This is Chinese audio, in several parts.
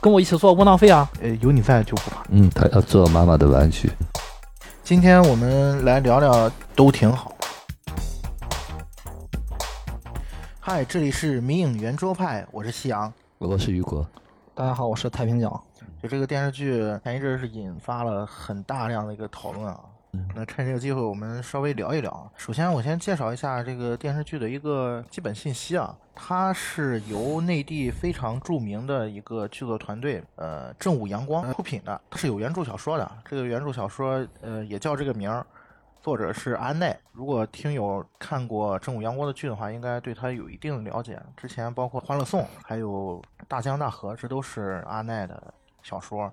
跟我一起做窝囊废啊！呃，有你在就不怕。嗯，他要做妈妈的玩具。今天我们来聊聊都挺好。嗨，这里是迷影圆桌派，我是夕阳。我是雨果。大家好，我是太平角。就这个电视剧前一阵是引发了很大量的一个讨论啊。那趁这个机会，我们稍微聊一聊。首先，我先介绍一下这个电视剧的一个基本信息啊。它是由内地非常著名的一个剧作团队，呃，正午阳光出品的。它是有原著小说的，这个原著小说，呃，也叫这个名儿。作者是安奈。如果听友看过正午阳光的剧的话，应该对他有一定的了解。之前包括《欢乐颂》还有《大江大河》，这都是阿奈的小说。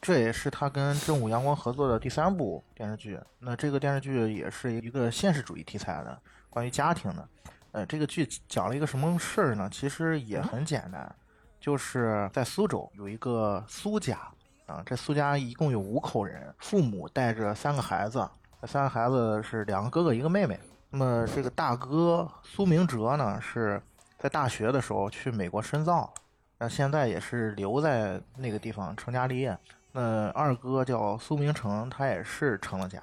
这也是他跟正午阳光合作的第三部电视剧。那这个电视剧也是一个现实主义题材的，关于家庭的。呃，这个剧讲了一个什么事儿呢？其实也很简单，就是在苏州有一个苏家啊，这苏家一共有五口人，父母带着三个孩子，这三个孩子是两个哥哥一个妹妹。那么这个大哥苏明哲呢，是在大学的时候去美国深造，那现在也是留在那个地方成家立业。那二哥叫苏明成，他也是成了家，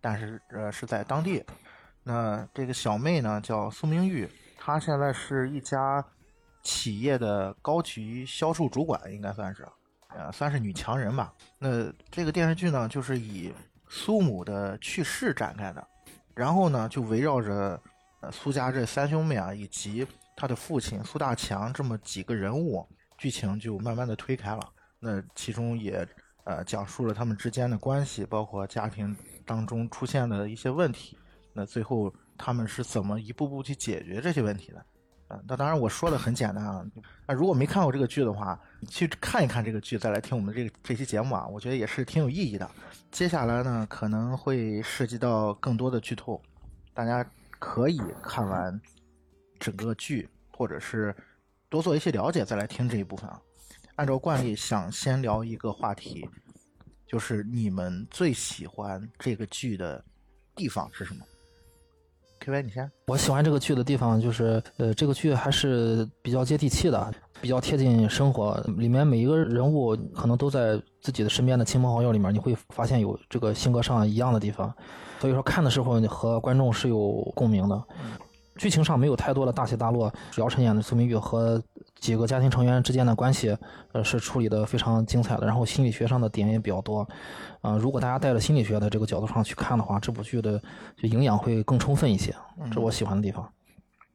但是呃是在当地。那这个小妹呢叫苏明玉，她现在是一家企业的高级销售主管，应该算是，呃算是女强人吧。那这个电视剧呢就是以苏母的去世展开的，然后呢就围绕着呃苏家这三兄妹啊以及他的父亲苏大强这么几个人物，剧情就慢慢的推开了。那其中也呃讲述了他们之间的关系，包括家庭当中出现的一些问题。那最后他们是怎么一步步去解决这些问题的？啊，那当然我说的很简单啊。那如果没看过这个剧的话，你去看一看这个剧，再来听我们这个这期节目啊，我觉得也是挺有意义的。接下来呢，可能会涉及到更多的剧透，大家可以看完整个剧，或者是多做一些了解，再来听这一部分啊。按照惯例，想先聊一个话题，就是你们最喜欢这个剧的地方是什么？K Y，你先。我喜欢这个剧的地方就是，呃，这个剧还是比较接地气的，比较贴近生活。里面每一个人物可能都在自己的身边的亲朋好友里面，你会发现有这个性格上一样的地方，所以说看的时候你和观众是有共鸣的。剧情上没有太多的大起大落，姚晨演的苏明玉和几个家庭成员之间的关系，呃，是处理的非常精彩的。然后心理学上的点也比较多，啊，如果大家带着心理学的这个角度上去看的话，这部剧的就营养会更充分一些，这是我喜欢的地方。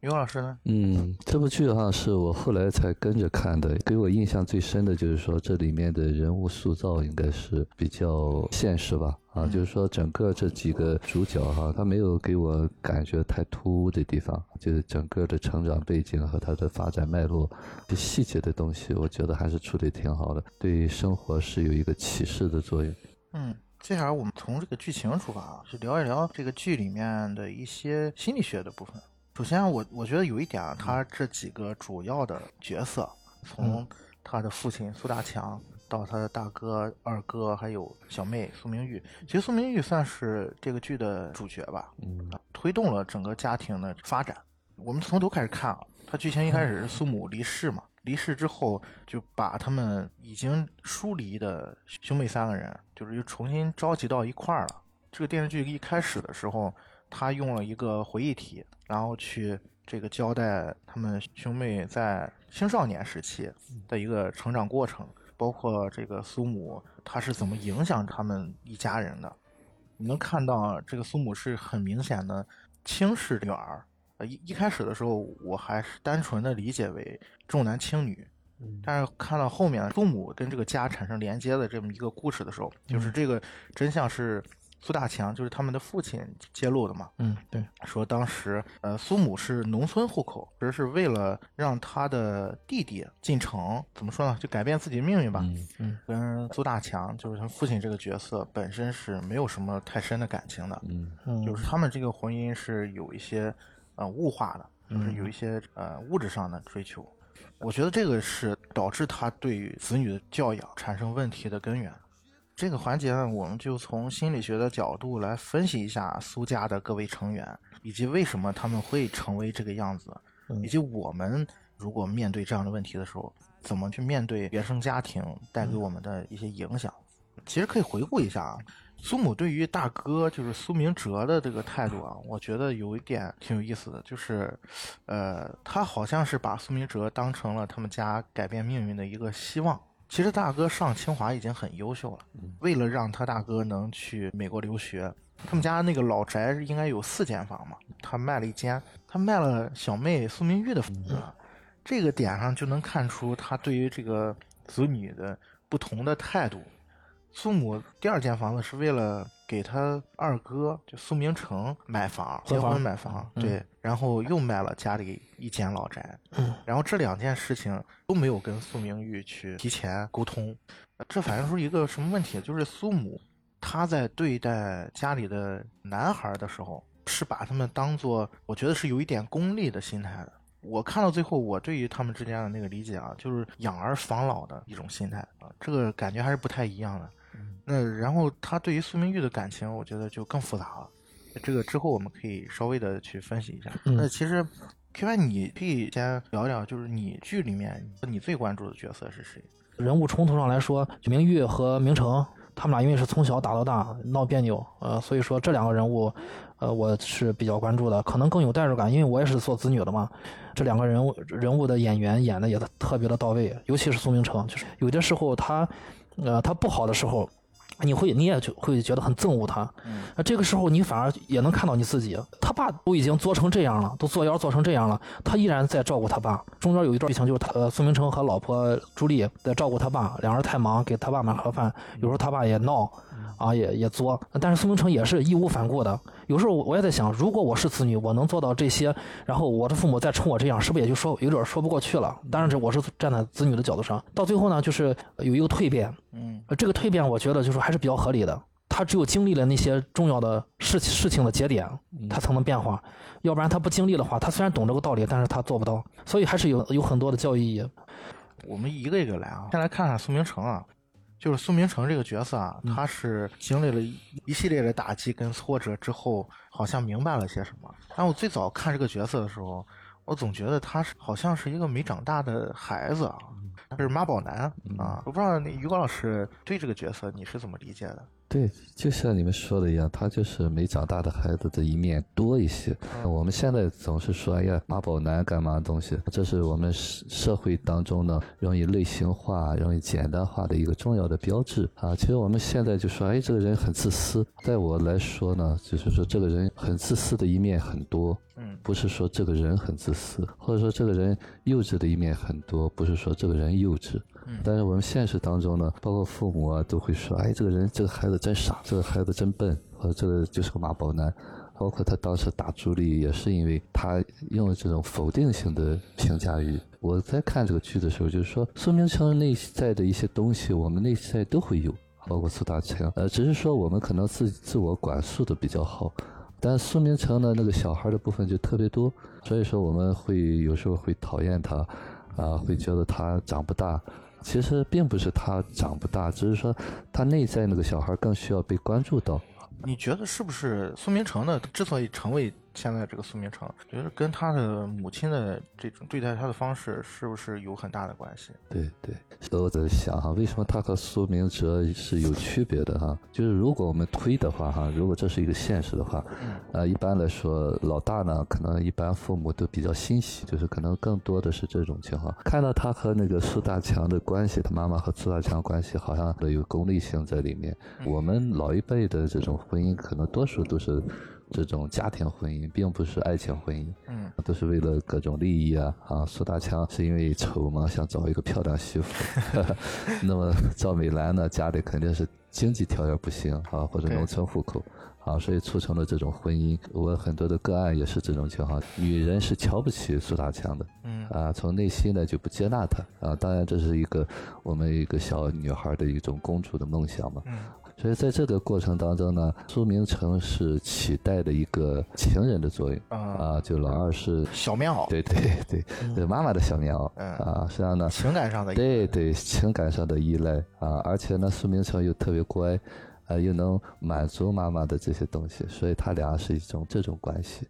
于老师呢？嗯，这部剧的话是我后来才跟着看的，给我印象最深的就是说这里面的人物塑造应该是比较现实吧。啊，就是说整个这几个主角哈，他没有给我感觉太突兀的地方，就是整个的成长背景和他的发展脉络，这细节的东西，我觉得还是处理挺好的，对生活是有一个启示的作用。嗯，接下来我们从这个剧情出发啊，去聊一聊这个剧里面的一些心理学的部分。首先，我我觉得有一点啊，他这几个主要的角色，从他的父亲苏大强到他的大哥、二哥，还有小妹苏明玉，其实苏明玉算是这个剧的主角吧，嗯，推动了整个家庭的发展。我们从头开始看啊，他剧情一开始是苏母离世嘛，离世之后就把他们已经疏离的兄妹三个人，就是又重新召集到一块儿了。这个电视剧一开始的时候。他用了一个回忆体，然后去这个交代他们兄妹在青少年时期的一个成长过程，包括这个苏母他是怎么影响他们一家人的。你能看到这个苏母是很明显的轻视女儿。呃，一一开始的时候我还是单纯的理解为重男轻女，但是看到后面苏母跟这个家产生连接的这么一个故事的时候，就是这个真相是。苏大强就是他们的父亲揭露的嘛？嗯，对，说当时呃苏母是农村户口，只是为了让他的弟弟进城，怎么说呢？就改变自己的命运吧。嗯，跟苏大强就是他父亲这个角色本身是没有什么太深的感情的。嗯，就是他们这个婚姻是有一些呃物化的，就是有一些呃物质上的追求。我觉得这个是导致他对于子女的教养产生问题的根源。这个环节呢，我们就从心理学的角度来分析一下苏家的各位成员，以及为什么他们会成为这个样子，以及我们如果面对这样的问题的时候，怎么去面对原生家庭带给我们的一些影响。其实可以回顾一下啊，苏母对于大哥就是苏明哲的这个态度啊，我觉得有一点挺有意思的，就是，呃，他好像是把苏明哲当成了他们家改变命运的一个希望。其实大哥上清华已经很优秀了，为了让他大哥能去美国留学，他们家那个老宅应该有四间房嘛，他卖了一间，他卖了小妹苏明玉的房子，这个点上就能看出他对于这个子女的不同的态度。父母第二间房子是为了给他二哥就苏明成买房，结婚买房，对，然后又卖了家里一间老宅，然后这两件事情都没有跟苏明玉去提前沟通，这反映出一个什么问题？就是苏母她在对待家里的男孩的时候，是把他们当做，我觉得是有一点功利的心态的。我看到最后，我对于他们之间的那个理解啊，就是养儿防老的一种心态啊，这个感觉还是不太一样的。那然后他对于苏明玉的感情，我觉得就更复杂了。这个之后我们可以稍微的去分析一下。那其实 K Y 你可以先聊聊，就是你剧里面你最关注的角色是谁？人物冲突上来说，明玉和明成他们俩因为是从小打到大，闹别扭，呃，所以说这两个人物，呃，我是比较关注的，可能更有代入感，因为我也是做子女的嘛。这两个人物人物的演员演的也特别的到位，尤其是苏明成，就是有的时候他，呃，他不好的时候。你会，你也就会觉得很憎恶他。那这个时候，你反而也能看到你自己。他爸都已经作成这样了，都作妖作成这样了，他依然在照顾他爸。中间有一段剧情，就是他呃，苏明成和老婆朱莉在照顾他爸，两人太忙，给他爸买盒饭。有时候他爸也闹，啊，也也作，但是苏明成也是义无反顾的。有时候我也在想，如果我是子女，我能做到这些，然后我的父母再冲我这样，是不是也就说有点说不过去了？当然，这我是站在子女的角度上。到最后呢，就是有一个蜕变。嗯，这个蜕变，我觉得就是还是比较合理的。他只有经历了那些重要的事事情的节点，他才能变化。要不然他不经历的话，他虽然懂这个道理，但是他做不到。所以还是有有很多的教育意义。我们一个一个来啊，先来看看苏明成啊，就是苏明成这个角色啊，他是经历了一系列的打击跟挫折之后，好像明白了些什么。但我最早看这个角色的时候，我总觉得他是好像是一个没长大的孩子啊。他是妈宝男啊！我不知道那于果老师对这个角色你是怎么理解的？对，就像你们说的一样，他就是没长大的孩子的一面多一些。我们现在总是说，哎呀，妈宝男干嘛东西？这是我们社会当中呢，容易类型化、容易简单化的一个重要的标志啊。其实我们现在就说，哎，这个人很自私。在我来说呢，就是说这个人很自私的一面很多。嗯，不是说这个人很自私，或者说这个人幼稚的一面很多，不是说这个人幼稚。嗯，但是我们现实当中呢，包括父母啊，都会说，哎，这个人这个孩子真傻，这个孩子真笨，或者这个就是个妈宝男。包括他当时打朱莉，也是因为他用了这种否定性的评价语。我在看这个剧的时候，就是说，苏明成内在的一些东西，我们内在都会有，包括苏大强，呃，只是说我们可能自自我管束的比较好。但苏明成呢，那个小孩的部分就特别多，所以说我们会有时候会讨厌他，啊，会觉得他长不大。其实并不是他长不大，只是说他内在那个小孩更需要被关注到。你觉得是不是苏明成呢？之所以成为现在这个苏明成，觉得跟他的母亲的这种对待他的方式，是不是有很大的关系？对对，所以我在想哈，为什么他和苏明哲是有区别的哈？就是如果我们推的话哈，如果这是一个现实的话，呃，一般来说老大呢，可能一般父母都比较欣喜，就是可能更多的是这种情况。看到他和那个苏大强的关系，他妈妈和苏大强关系好像有功利性在里面。我们老一辈的这种婚姻，可能多数都是。这种家庭婚姻并不是爱情婚姻，嗯，都是为了各种利益啊啊！苏大强是因为丑嘛，想找一个漂亮媳妇，那么赵美兰呢，家里肯定是经济条件不行啊，或者农村户口啊，所以促成了这种婚姻。我很多的个案也是这种情况，女人是瞧不起苏大强的，嗯啊，从内心呢就不接纳他啊。当然，这是一个我们一个小女孩的一种公主的梦想嘛。嗯所以在这个过程当中呢，苏明成是期待的一个情人的作用啊，啊，就老二是小棉袄，对对对，对妈妈的小棉袄嗯啊，实际上呢，情感上的对对情感上的依赖啊，而且呢，苏明成又特别乖，啊，又能满足妈妈的这些东西，所以他俩是一种这种关系。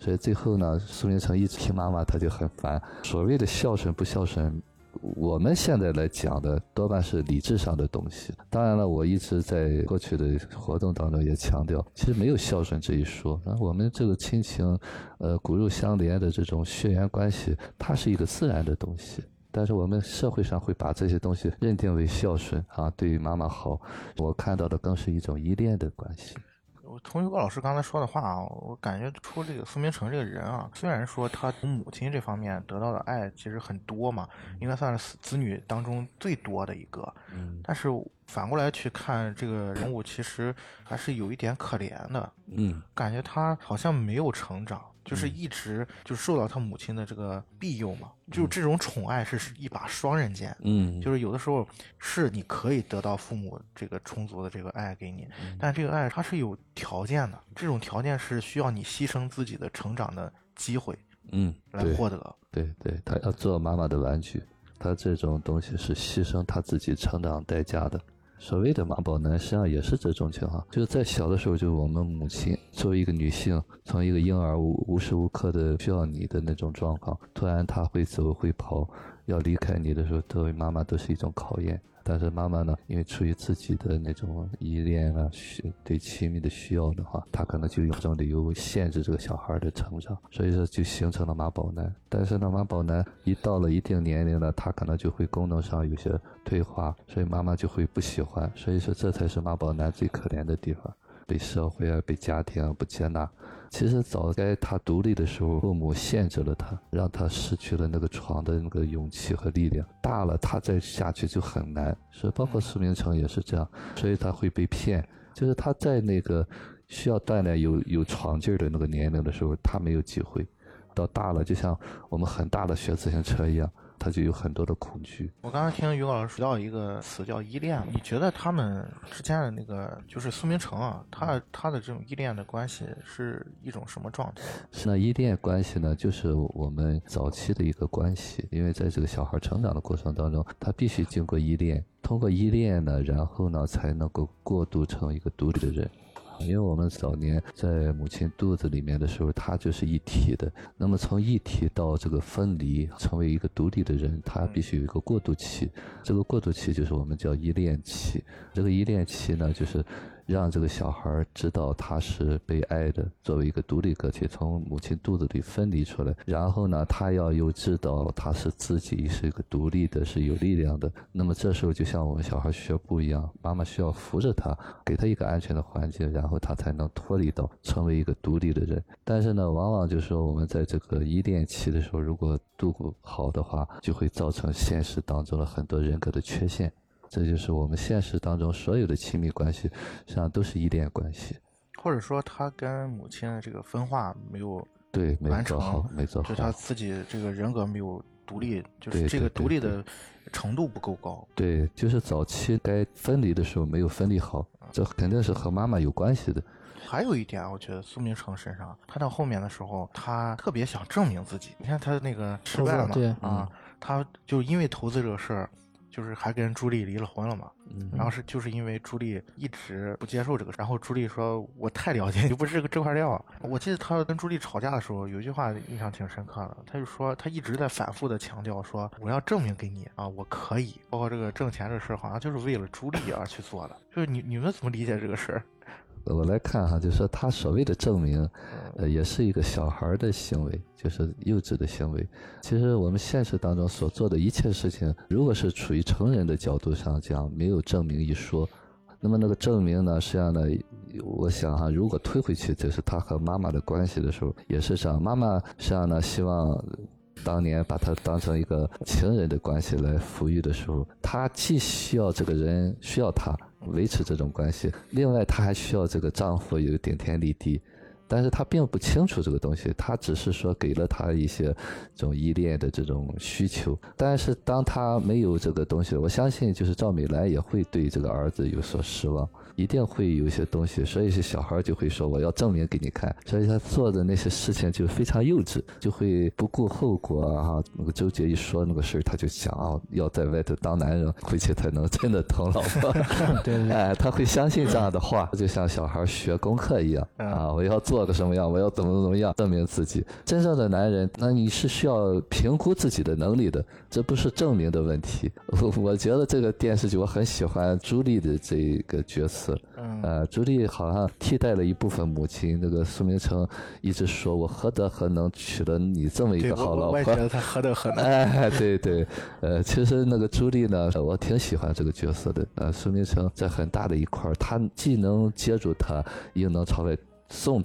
所以最后呢，苏明成一直听妈妈，他就很烦。所谓的孝顺不孝顺，我们现在来讲的多半是理智上的东西。当然了，我一直在过去的活动当中也强调，其实没有孝顺这一说。啊，我们这个亲情，呃，骨肉相连的这种血缘关系，它是一个自然的东西。但是我们社会上会把这些东西认定为孝顺啊，对于妈妈好。我看到的更是一种依恋的关系。我同意郭老师刚才说的话啊，我感觉出这个苏明成这个人啊，虽然说他从母亲这方面得到的爱其实很多嘛，应该算是子女当中最多的一个，嗯，但是反过来去看这个人物，其实还是有一点可怜的，嗯，感觉他好像没有成长。就是一直就受到他母亲的这个庇佑嘛，就这种宠爱是一把双刃剑。嗯，就是有的时候是你可以得到父母这个充足的这个爱给你，但这个爱它是有条件的，这种条件是需要你牺牲自己的成长的机会，嗯，来获得。对对，他要做妈妈的玩具，他这种东西是牺牲他自己成长代价的。所谓的妈宝男，实际上也是这种情况，就是在小的时候，就是我们母亲作为一个女性，从一个婴儿无无时无刻的需要你的那种状况，突然她会走会跑，要离开你的时候，作为妈妈都是一种考验。但是妈妈呢，因为出于自己的那种依恋啊，需对亲密的需要的话，她可能就用这种理由限制这个小孩的成长，所以说就形成了妈宝男。但是呢，妈宝男一到了一定年龄呢，他可能就会功能上有些退化，所以妈妈就会不喜欢。所以说，这才是妈宝男最可怜的地方。被社会啊，被家庭啊不接纳。其实早该他独立的时候，父母限制了他，让他失去了那个闯的那个勇气和力量。大了，他再下去就很难。是包括苏明成也是这样，所以他会被骗。就是他在那个需要锻炼、有有闯劲儿的那个年龄的时候，他没有机会。到大了，就像我们很大的学自行车一样。他就有很多的恐惧。我刚才听于老师提到一个词叫依恋，你觉得他们之间的那个就是苏明成啊，他他的这种依恋的关系是一种什么状态？是呢，依恋关系呢，就是我们早期的一个关系，因为在这个小孩成长的过程当中，他必须经过依恋，通过依恋呢，然后呢才能够过渡成一个独立的人。因为我们早年在母亲肚子里面的时候，它就是一体的。那么从一体到这个分离，成为一个独立的人，他必须有一个过渡期。这个过渡期就是我们叫依恋期。这个依恋期呢，就是。让这个小孩知道他是被爱的，作为一个独立个体从母亲肚子里分离出来，然后呢，他要又知道他是自己是一个独立的，是有力量的。那么这时候就像我们小孩学步一样，妈妈需要扶着他，给他一个安全的环境，然后他才能脱离到成为一个独立的人。但是呢，往往就是说我们在这个依恋期的时候，如果度不好的话，就会造成现实当中的很多人格的缺陷。这就是我们现实当中所有的亲密关系，实际上都是依恋关系，或者说他跟母亲的这个分化没有对完成，没做好，就他自己这个人格没有独立，就是这个独立的程度不够高。对，就是早期该分离的时候没有分离好，这肯定是和妈妈有关系的。还有一点，我觉得苏明成身上，他到后面的时候，他特别想证明自己。你看他那个失败嘛，啊，他就因为投资这个事儿。就是还跟朱莉离了婚了嘛，然后是就是因为朱莉一直不接受这个，然后朱莉说：“我太了解你，不是个这块料。”我记得他跟朱莉吵架的时候，有一句话印象挺深刻的，他就说他一直在反复的强调说：“我要证明给你啊，我可以。”包括这个挣钱这事儿，好像就是为了朱莉而去做的。就是你你们怎么理解这个事儿？我来看哈，就是说他所谓的证明，呃，也是一个小孩的行为，就是幼稚的行为。其实我们现实当中所做的一切事情，如果是处于成人的角度上讲，没有证明一说。那么那个证明呢，实际上呢，我想哈，如果推回去，就是他和妈妈的关系的时候，也是这样。妈妈实际上呢，希望当年把他当成一个情人的关系来抚育的时候，他既需要这个人需要他。维持这种关系，另外她还需要这个丈夫有顶天立地，但是她并不清楚这个东西，她只是说给了她一些这种依恋的这种需求，但是当她没有这个东西，我相信就是赵美兰也会对这个儿子有所失望。一定会有些东西，所以是小孩就会说我要证明给你看，所以他做的那些事情就非常幼稚，就会不顾后果啊。那个周杰一说那个事儿，他就想啊，要在外头当男人，回去才能真的疼老婆。对，哎，他会相信这样的话，就像小孩学功课一样啊，我要做。做个什么样，我要怎么怎么样证明自己。真正的男人，那你是需要评估自己的能力的，这不是证明的问题。我我觉得这个电视剧我很喜欢朱莉的这个角色，呃，朱莉好像替代了一部分母亲。那个苏明成一直说我何德何能娶了你这么一个好老婆？我也觉得他何德何能。哎，对对，呃，其实那个朱莉呢，我挺喜欢这个角色的。呃，苏明成在很大的一块儿，他既能接住她，又能朝外送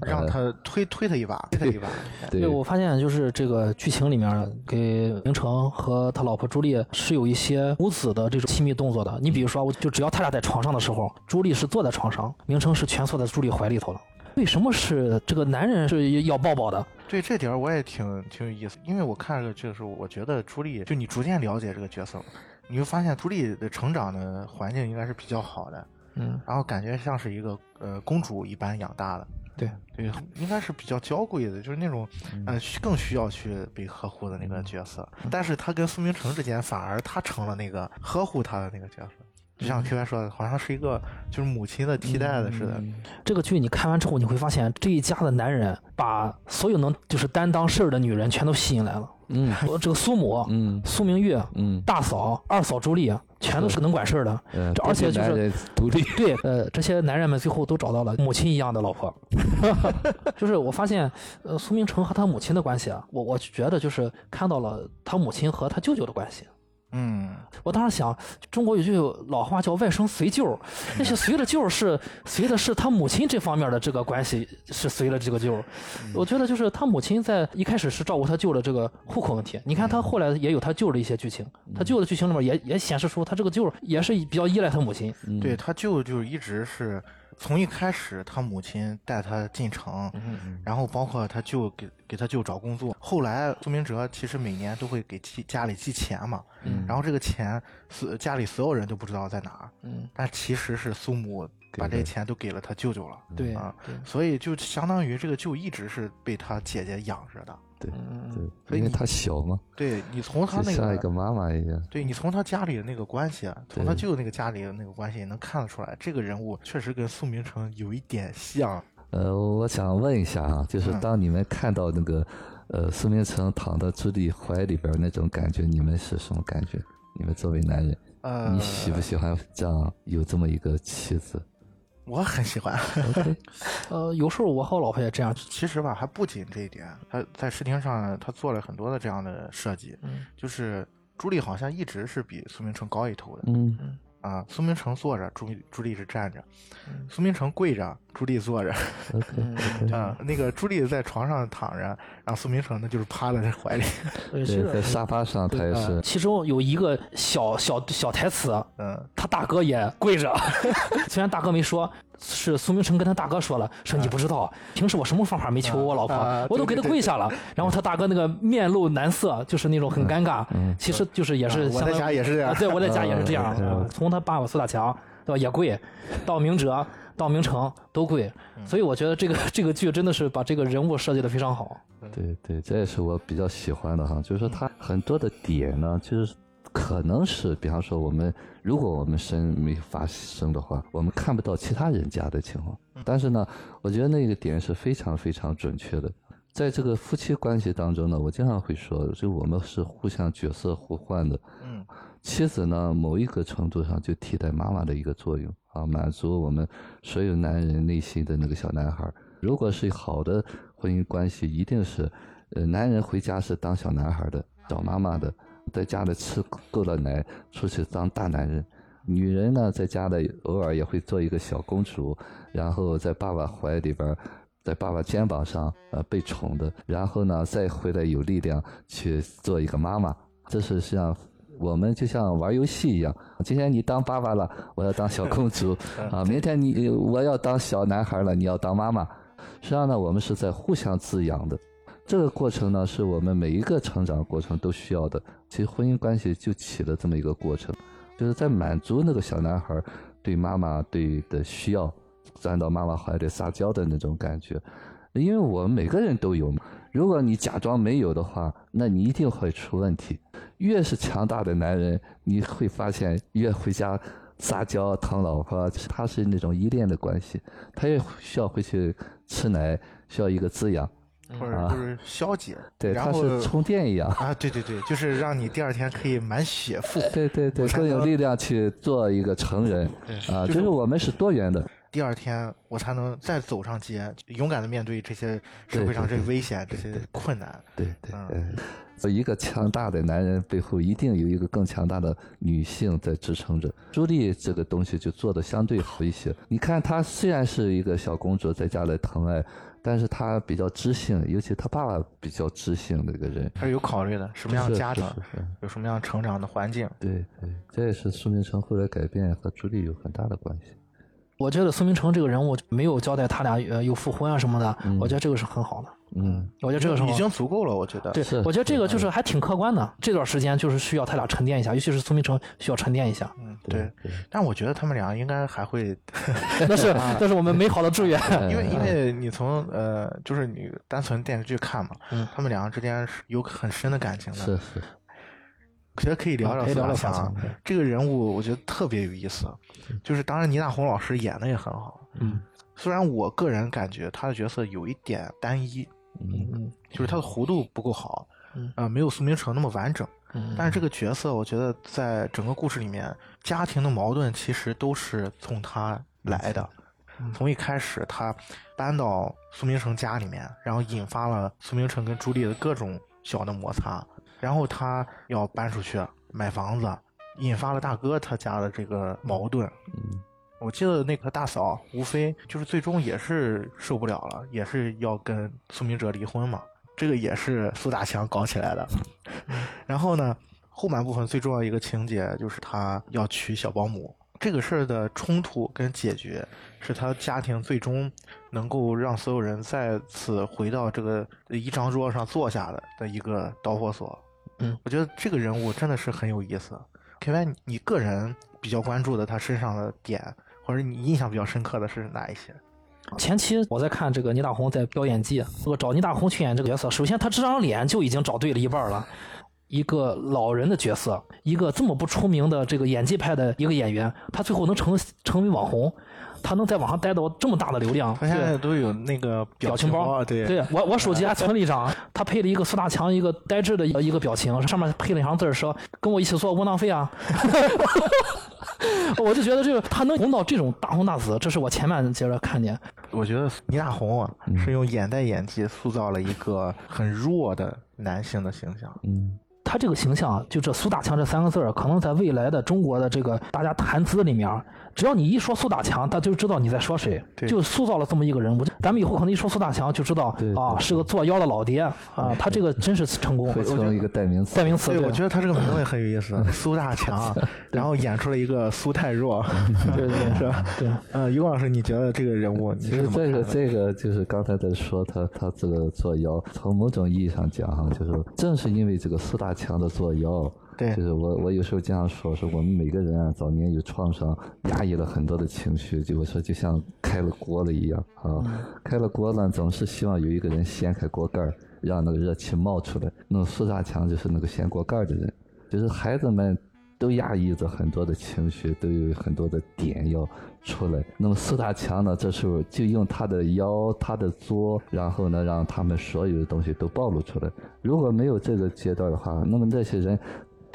他。让他推推他一把，推他一把。对，我发现就是这个剧情里面给明成和他老婆朱莉是有一些母子的这种亲密动作的。你比如说，我就只要他俩在床上的时候，朱莉是坐在床上，明成是蜷缩在朱莉怀里头了。为什么是这个男人是要抱抱的？对这点我也挺挺有意思，因为我看这个剧的时候，我觉得朱莉就你逐渐了解这个角色，你会发现朱莉的成长的环境应该是比较好的，嗯，然后感觉像是一个呃公主一般养大的。对对，应该是比较娇贵的，就是那种，嗯，更需要去被呵护的那个角色。但是他跟苏明成之间，反而他成了那个呵护他的那个角色。就像 Q Y 说的，好像是一个就是母亲的替代的似的。这个剧你看完之后，你会发现这一家的男人把所有能就是担当事儿的女人全都吸引来了。嗯，这个苏母，嗯，苏明玉，嗯，大嫂、二嫂朱莉，全都是能管事儿的。嗯，而且就是独立。对，呃，这些男人们最后都找到了母亲一样的老婆。就是我发现，呃，苏明成和他母亲的关系啊，我我觉得就是看到了他母亲和他舅舅的关系。嗯，我当时想，中国有句老话叫“外甥随舅”，那些随的舅是随的是他母亲这方面的这个关系，是随了这个舅。我觉得就是他母亲在一开始是照顾他舅的这个户口问题。你看他后来也有他舅的一些剧情，他舅的剧情里面也也显示出他这个舅也是比较依赖他母亲。对他舅就一直是。从一开始，他母亲带他进城，然后包括他舅给给他舅找工作。后来苏明哲其实每年都会给寄家里寄钱嘛，然后这个钱是家里所有人都不知道在哪儿，但其实是苏母把这钱都给了他舅舅了。对啊，所以就相当于这个舅一直是被他姐姐养着的。对，对，因为他小嘛。对你从他那个像一个妈妈一样。对你从他家里的那个关系，从他舅那个家里的那个关系，能看得出来，这个人物确实跟苏明成有一点像。呃，我想问一下啊，就是当你们看到那个呃苏明成躺在朱棣怀里边那种感觉，你们是什么感觉？你们作为男人，呃，你喜不喜欢这样有这么一个妻子？我很喜欢，呃，有时候我和我老婆也这样。其实吧，还不仅这一点，他在视听上他做了很多的这样的设计，就是朱莉好像一直是比苏明成高一头的，嗯，啊，苏明成坐着，朱朱莉是站着，苏明成跪着。朱莉坐着，啊，那个朱莉在床上躺着，然后苏明成呢就是趴在他怀里，对，在沙发上他也是。其中有一个小小小台词，嗯，他大哥也跪着，虽然大哥没说，是苏明成跟他大哥说了，说你不知道，平时我什么方法没求我老婆，我都给他跪下了。然后他大哥那个面露难色，就是那种很尴尬，其实就是也是。我在家也是这样，对，我在家也是这样，从他爸爸苏大强对吧也跪，到明哲。到明城都贵，所以我觉得这个这个剧真的是把这个人物设计的非常好。对对，这也是我比较喜欢的哈，就是说他很多的点呢，就是可能是，比方说我们如果我们身没发生的话，我们看不到其他人家的情况，但是呢，我觉得那个点是非常非常准确的。在这个夫妻关系当中呢，我经常会说，就我们是互相角色互换的。嗯，妻子呢，某一个程度上就替代妈妈的一个作用。啊，满足我们所有男人内心的那个小男孩。如果是好的婚姻关系，一定是，呃，男人回家是当小男孩的，找妈妈的，在家里吃够了奶，出去当大男人。女人呢，在家里偶尔也会做一个小公主，然后在爸爸怀里边，在爸爸肩膀上，呃，被宠的，然后呢，再回来有力量去做一个妈妈。这是像。我们就像玩游戏一样，今天你当爸爸了，我要当小公主 啊！明天你我要当小男孩了，你要当妈妈。实际上呢，我们是在互相滋养的。这个过程呢，是我们每一个成长过程都需要的。其实婚姻关系就起了这么一个过程，就是在满足那个小男孩对妈妈对的需要，钻到妈妈怀里撒娇的那种感觉。因为我们每个人都有，如果你假装没有的话，那你一定会出问题。越是强大的男人，你会发现越回家撒娇疼老婆，他是那种依恋的关系，他也需要回去吃奶，需要一个滋养。或者就是消解，对，他是充电一样。啊，对对对，就是让你第二天可以满血复活，对对对，更有力量去做一个成人对啊！就就是是我们是多元的，第二天我才能再走上街，勇敢的面对这些社会上这些危险、这些困难。对对嗯对。一个强大的男人背后一定有一个更强大的女性在支撑着。朱莉这个东西就做的相对好一些。你看她虽然是一个小公主，在家里疼爱，但是她比较知性，尤其她爸爸比较知性的一个人。她是有考虑的，什么样的家庭，有什么样成长的环境。对对，这也是苏明成后来改变和朱莉有很大的关系。我觉得苏明成这个人物没有交代他俩呃有复婚啊什么的，我觉得这个是很好的。嗯，我觉得这个是很已经足够了，我觉得。对，我觉得这个就是还挺客观的。这段时间就是需要他俩沉淀一下，尤其是苏明成需要沉淀一下。嗯，对。但我觉得他们俩应该还会，那是 那是我们美好的祝愿。因为因为你从呃，就是你单纯电视剧看嘛，嗯他们两个之间是有很深的感情的。是是，我觉得可以聊聊可以聊聊苏大强苏大强这个人物，我觉得特别有意思。就是当然倪大红老师演的也很好，嗯。虽然我个人感觉他的角色有一点单一，嗯。嗯。就是他的弧度不够好，嗯。啊、没有苏明成那么完整。嗯，但是这个角色，我觉得在整个故事里面，家庭的矛盾其实都是从他来的。从一开始，他搬到苏明成家里面，然后引发了苏明成跟朱莉的各种小的摩擦，然后他要搬出去买房子，引发了大哥他家的这个矛盾。嗯我记得那个大嫂无非，就是最终也是受不了了，也是要跟苏明哲离婚嘛。这个也是苏大强搞起来的。然后呢，后半部分最重要一个情节就是他要娶小保姆。这个事儿的冲突跟解决，是他家庭最终能够让所有人再次回到这个一张桌上坐下的的一个导火索。嗯，我觉得这个人物真的是很有意思。K Y，你个人比较关注的他身上的点，或者你印象比较深刻的是哪一些？前期我在看这个倪大红在飙演技，我找倪大红去演这个角色，首先他这张脸就已经找对了一半了。一个老人的角色，一个这么不出名的这个演技派的一个演员，他最后能成成为网红，他能在网上带到这么大的流量，他现在都有那个表情包，对对我我手机还存了一张，他配了一个苏大强一个呆滞的一个表情，上面配了一行字儿说：“跟我一起做窝囊废啊。”我就觉得这个他能红到这种大红大紫，这是我前面接着看见。我觉得倪大红啊，是用眼袋演技塑造了一个很弱的男性的形象。嗯他这个形象，就这苏大强这三个字儿，可能在未来的中国的这个大家谈资里面，只要你一说苏大强，他就知道你在说谁，对就塑造了这么一个人物。咱们以后可能一说苏大强，就知道啊是个作妖的老爹啊，他这个真是成功，会成为一个代名词。代名词。对，我觉得他这个名字也很有意思，苏大强，然后演出了一个苏太弱，对对对 是吧？对，呃，于光老师，你觉得这个人物其实这个？这个就是刚才在说他他这个作妖，从某种意义上讲哈，就是正是因为这个苏大强的作妖，对就是我我有时候经常说，说我们每个人啊，早年有创伤，压抑了很多的情绪，就我说就像开了锅了一样啊，开了锅呢，总是希望有一个人掀开锅盖儿，让那个热气冒出来。那么苏大强就是那个掀锅盖儿的人，就是孩子们都压抑着很多的情绪，都有很多的点要出来。那么苏大强呢，这时候就用他的腰、他的作，然后呢，让他们所有的东西都暴露出来。如果没有这个阶段的话，那么那些人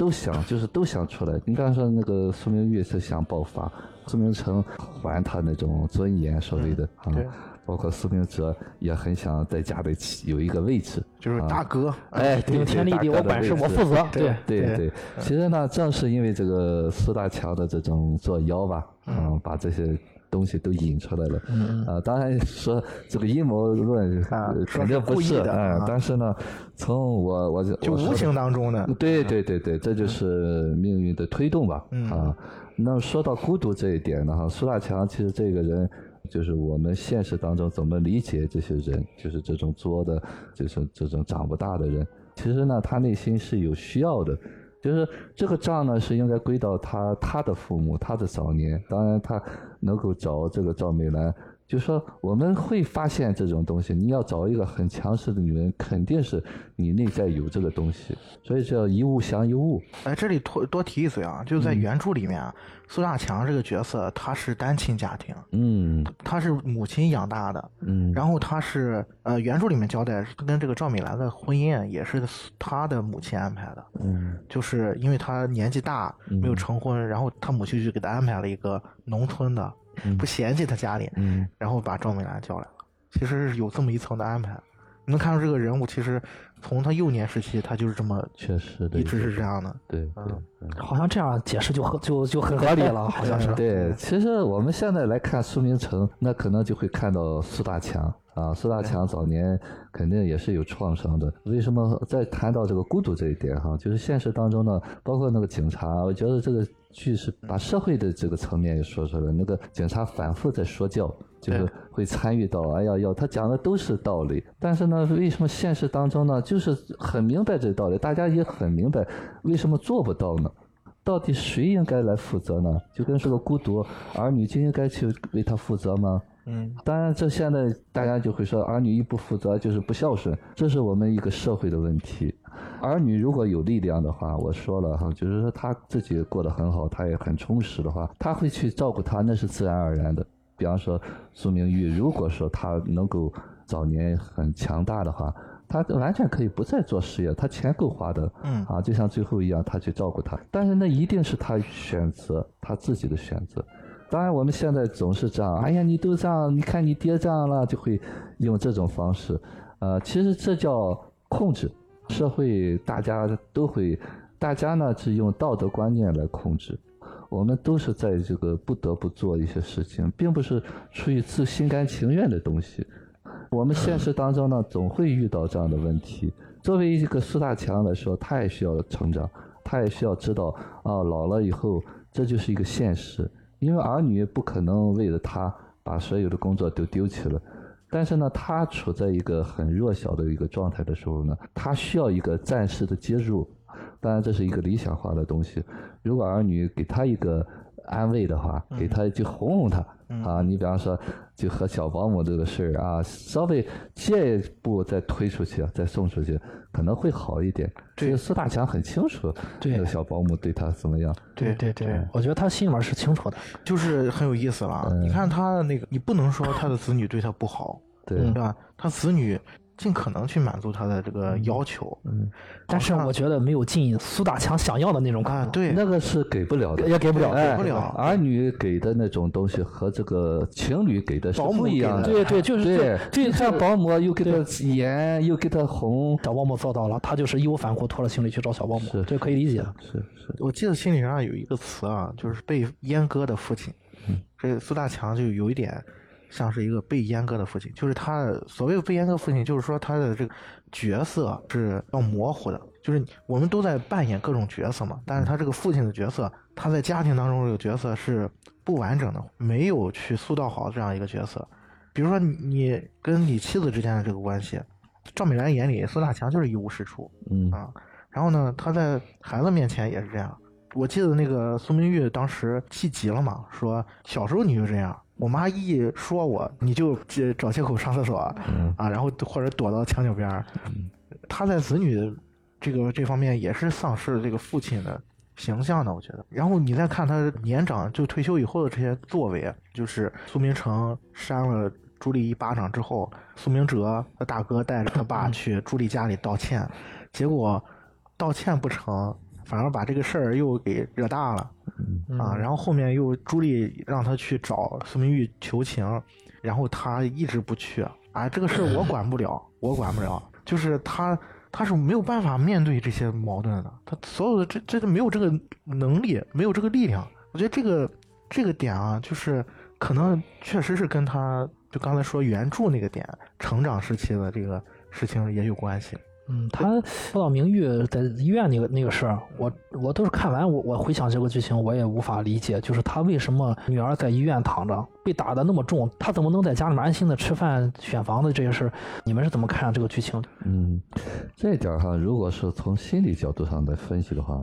都想，就是都想出来。你刚才说那个苏明玉是想爆发，苏明成还他那种尊严，所谓的啊对，包括苏明哲也很想在家里起有一个位置。就是大哥，哎，顶天立地，我本事，我负责。对，对对对，其实呢，正是因为这个苏大强的这种作妖吧，嗯，把这些东西都引出来了。嗯啊，当然说这个阴谋论肯定不是哎啊但是呢，从我我就就无形当中的，对对对对，这就是命运的推动吧。嗯啊，那么说到孤独这一点呢，哈，苏大强其实这个人，就是我们现实当中怎么理解这些人，就是这种作的，就是这种长不大的人，其实呢，他内心是有需要的。就是这个账呢，是应该归到他他的父母，他的早年。当然，他能够找这个赵美兰，就是说我们会发现这种东西。你要找一个很强势的女人，肯定是你内在有这个东西，所以叫一物降一物。哎，这里多多提一嘴啊，就在原著里面，苏大强这个角色他是单亲家庭，嗯他是母亲养大的，嗯，然后他是呃原著里面交代跟这个赵美兰的婚姻也是他的母亲安排的，嗯就是因为他年纪大没有成婚，然后他母亲就给他安排了一个农村的，不嫌弃他家里，嗯然后把赵美兰叫来了。其实是有这么一层的安排，你能看出这个人物其实从他幼年时期他就是这么确实的，一直是这样的。对对。好像这样解释就很就就很合理了，好像是。对，其实我们现在来看苏明成，那可能就会看到苏大强啊。苏大强早年肯定也是有创伤的。为什么在谈到这个孤独这一点哈，就是现实当中呢，包括那个警察，我觉得这个剧是把社会的这个层面也说出来。那个警察反复在说教，就是会参与到，哎呀要他讲的都是道理，但是呢，为什么现实当中呢，就是很明白这道理，大家也很明白，为什么做不到呢？到底谁应该来负责呢？就跟这个孤独儿女就应该去为他负责吗？嗯，当然，这现在大家就会说儿女一不负责就是不孝顺，这是我们一个社会的问题。儿女如果有力量的话，我说了哈，就是说他自己过得很好，他也很充实的话，他会去照顾他，那是自然而然的。比方说苏明玉，如果说他能够早年很强大的话，他完全可以不再做事业，他钱够花的，嗯啊，就像最后一样，他去照顾他。但是那一定是他选择，他自己的选择。当然，我们现在总是这样，哎呀，你都这样，你看你爹这样了，就会用这种方式。呃，其实这叫控制。社会大家都会，大家呢是用道德观念来控制。我们都是在这个不得不做一些事情，并不是出于自心甘情愿的东西。我们现实当中呢，总会遇到这样的问题。作为一个苏大强来说，他也需要成长，他也需要知道啊，老了以后这就是一个现实。因为儿女不可能为了他把所有的工作都丢弃了，但是呢，他处在一个很弱小的一个状态的时候呢，他需要一个暂时的接入。当然，这是一个理想化的东西。如果儿女给他一个安慰的话，给他就哄哄他。啊，你比方说，就和小保姆这个事儿啊，稍微借一步再推出去，再送出去，可能会好一点。这个苏大强很清楚，对那个小保姆对他怎么样。对对对，我觉得他心里面是清楚的。就是很有意思了。嗯你看他那个，你不能说他的子女对他不好，对，对吧？他子女尽可能去满足他的这个要求。嗯，但是我觉得没有尽苏大强想要的那种可啊，对，那个是给不了的，也给不了哎给不了。儿女给的那种东西和这个情侣给的是保姆不一样的。对对，就是对，这这你看保姆又给他盐，又给他红，小保姆做到了，他就是义无反顾拖着行李去找小保姆。是，这可以理解。是是，我记得心理学上有一个词啊，就是被阉割的父亲。嗯。这苏大强就有一点像是一个被阉割的父亲，就是他所谓被阉割父亲，就是说他的这个角色是要模糊的，就是我们都在扮演各种角色嘛，但是他这个父亲的角色，他在家庭当中这个角色是不完整的，没有去塑造好这样一个角色。比如说你你跟你妻子之间的这个关系，赵美兰眼里苏大强就是一无是处，嗯啊，然后呢，他在孩子面前也是这样。我记得那个苏明玉当时气急了嘛，说小时候你就这样，我妈一说我，你就借找借口上厕所啊，然后或者躲到墙角边儿。他在子女这个这方面也是丧失了这个父亲的形象的，我觉得。然后你再看他年长就退休以后的这些作为，就是苏明成扇了朱莉一巴掌之后，苏明哲他大哥带着他爸去朱莉家里道歉，结果道歉不成，反而把这个事儿又给惹大了啊！然后后面又朱莉让他去找苏明玉求情，然后他一直不去啊，这个事儿我管不了，我管不了，就是他他是没有办法面对这些矛盾的，他所有的这这都没有这个能力，没有这个力量。我觉得这个这个点啊，就是可能确实是跟他就刚才说原著那个点成长时期的这个事情也有关系。嗯，他说到明玉在医院那个那个事儿，我我都是看完我我回想这个剧情，我也无法理解，就是他为什么女儿在医院躺着被打的那么重，他怎么能在家里面安心的吃饭、选房子这些事儿？你们是怎么看这个剧情的？嗯，这一点儿哈，如果是从心理角度上来分析的话，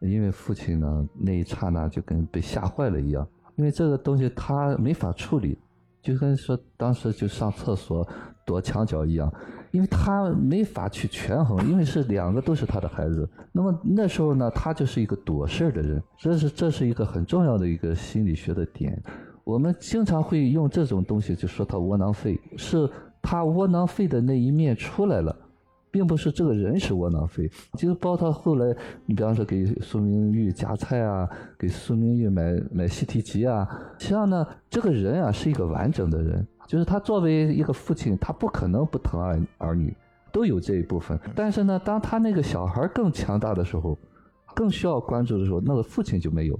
因为父亲呢那一刹那就跟被吓坏了一样，因为这个东西他没法处理，就跟说当时就上厕所躲墙角一样，因为他没法去权衡，因为是两个都是他的孩子。那么那时候呢，他就是一个躲事儿的人，这是这是一个很重要的一个心理学的点。我们经常会用这种东西就说他窝囊废，是他窝囊废的那一面出来了。并不是这个人是窝囊废，就是包括后来，你比方说给苏明玉夹菜啊，给苏明玉买买习题集啊，实际上呢，这个人啊是一个完整的人，就是他作为一个父亲，他不可能不疼爱儿女，都有这一部分。但是呢，当他那个小孩更强大的时候，更需要关注的时候，那个父亲就没有。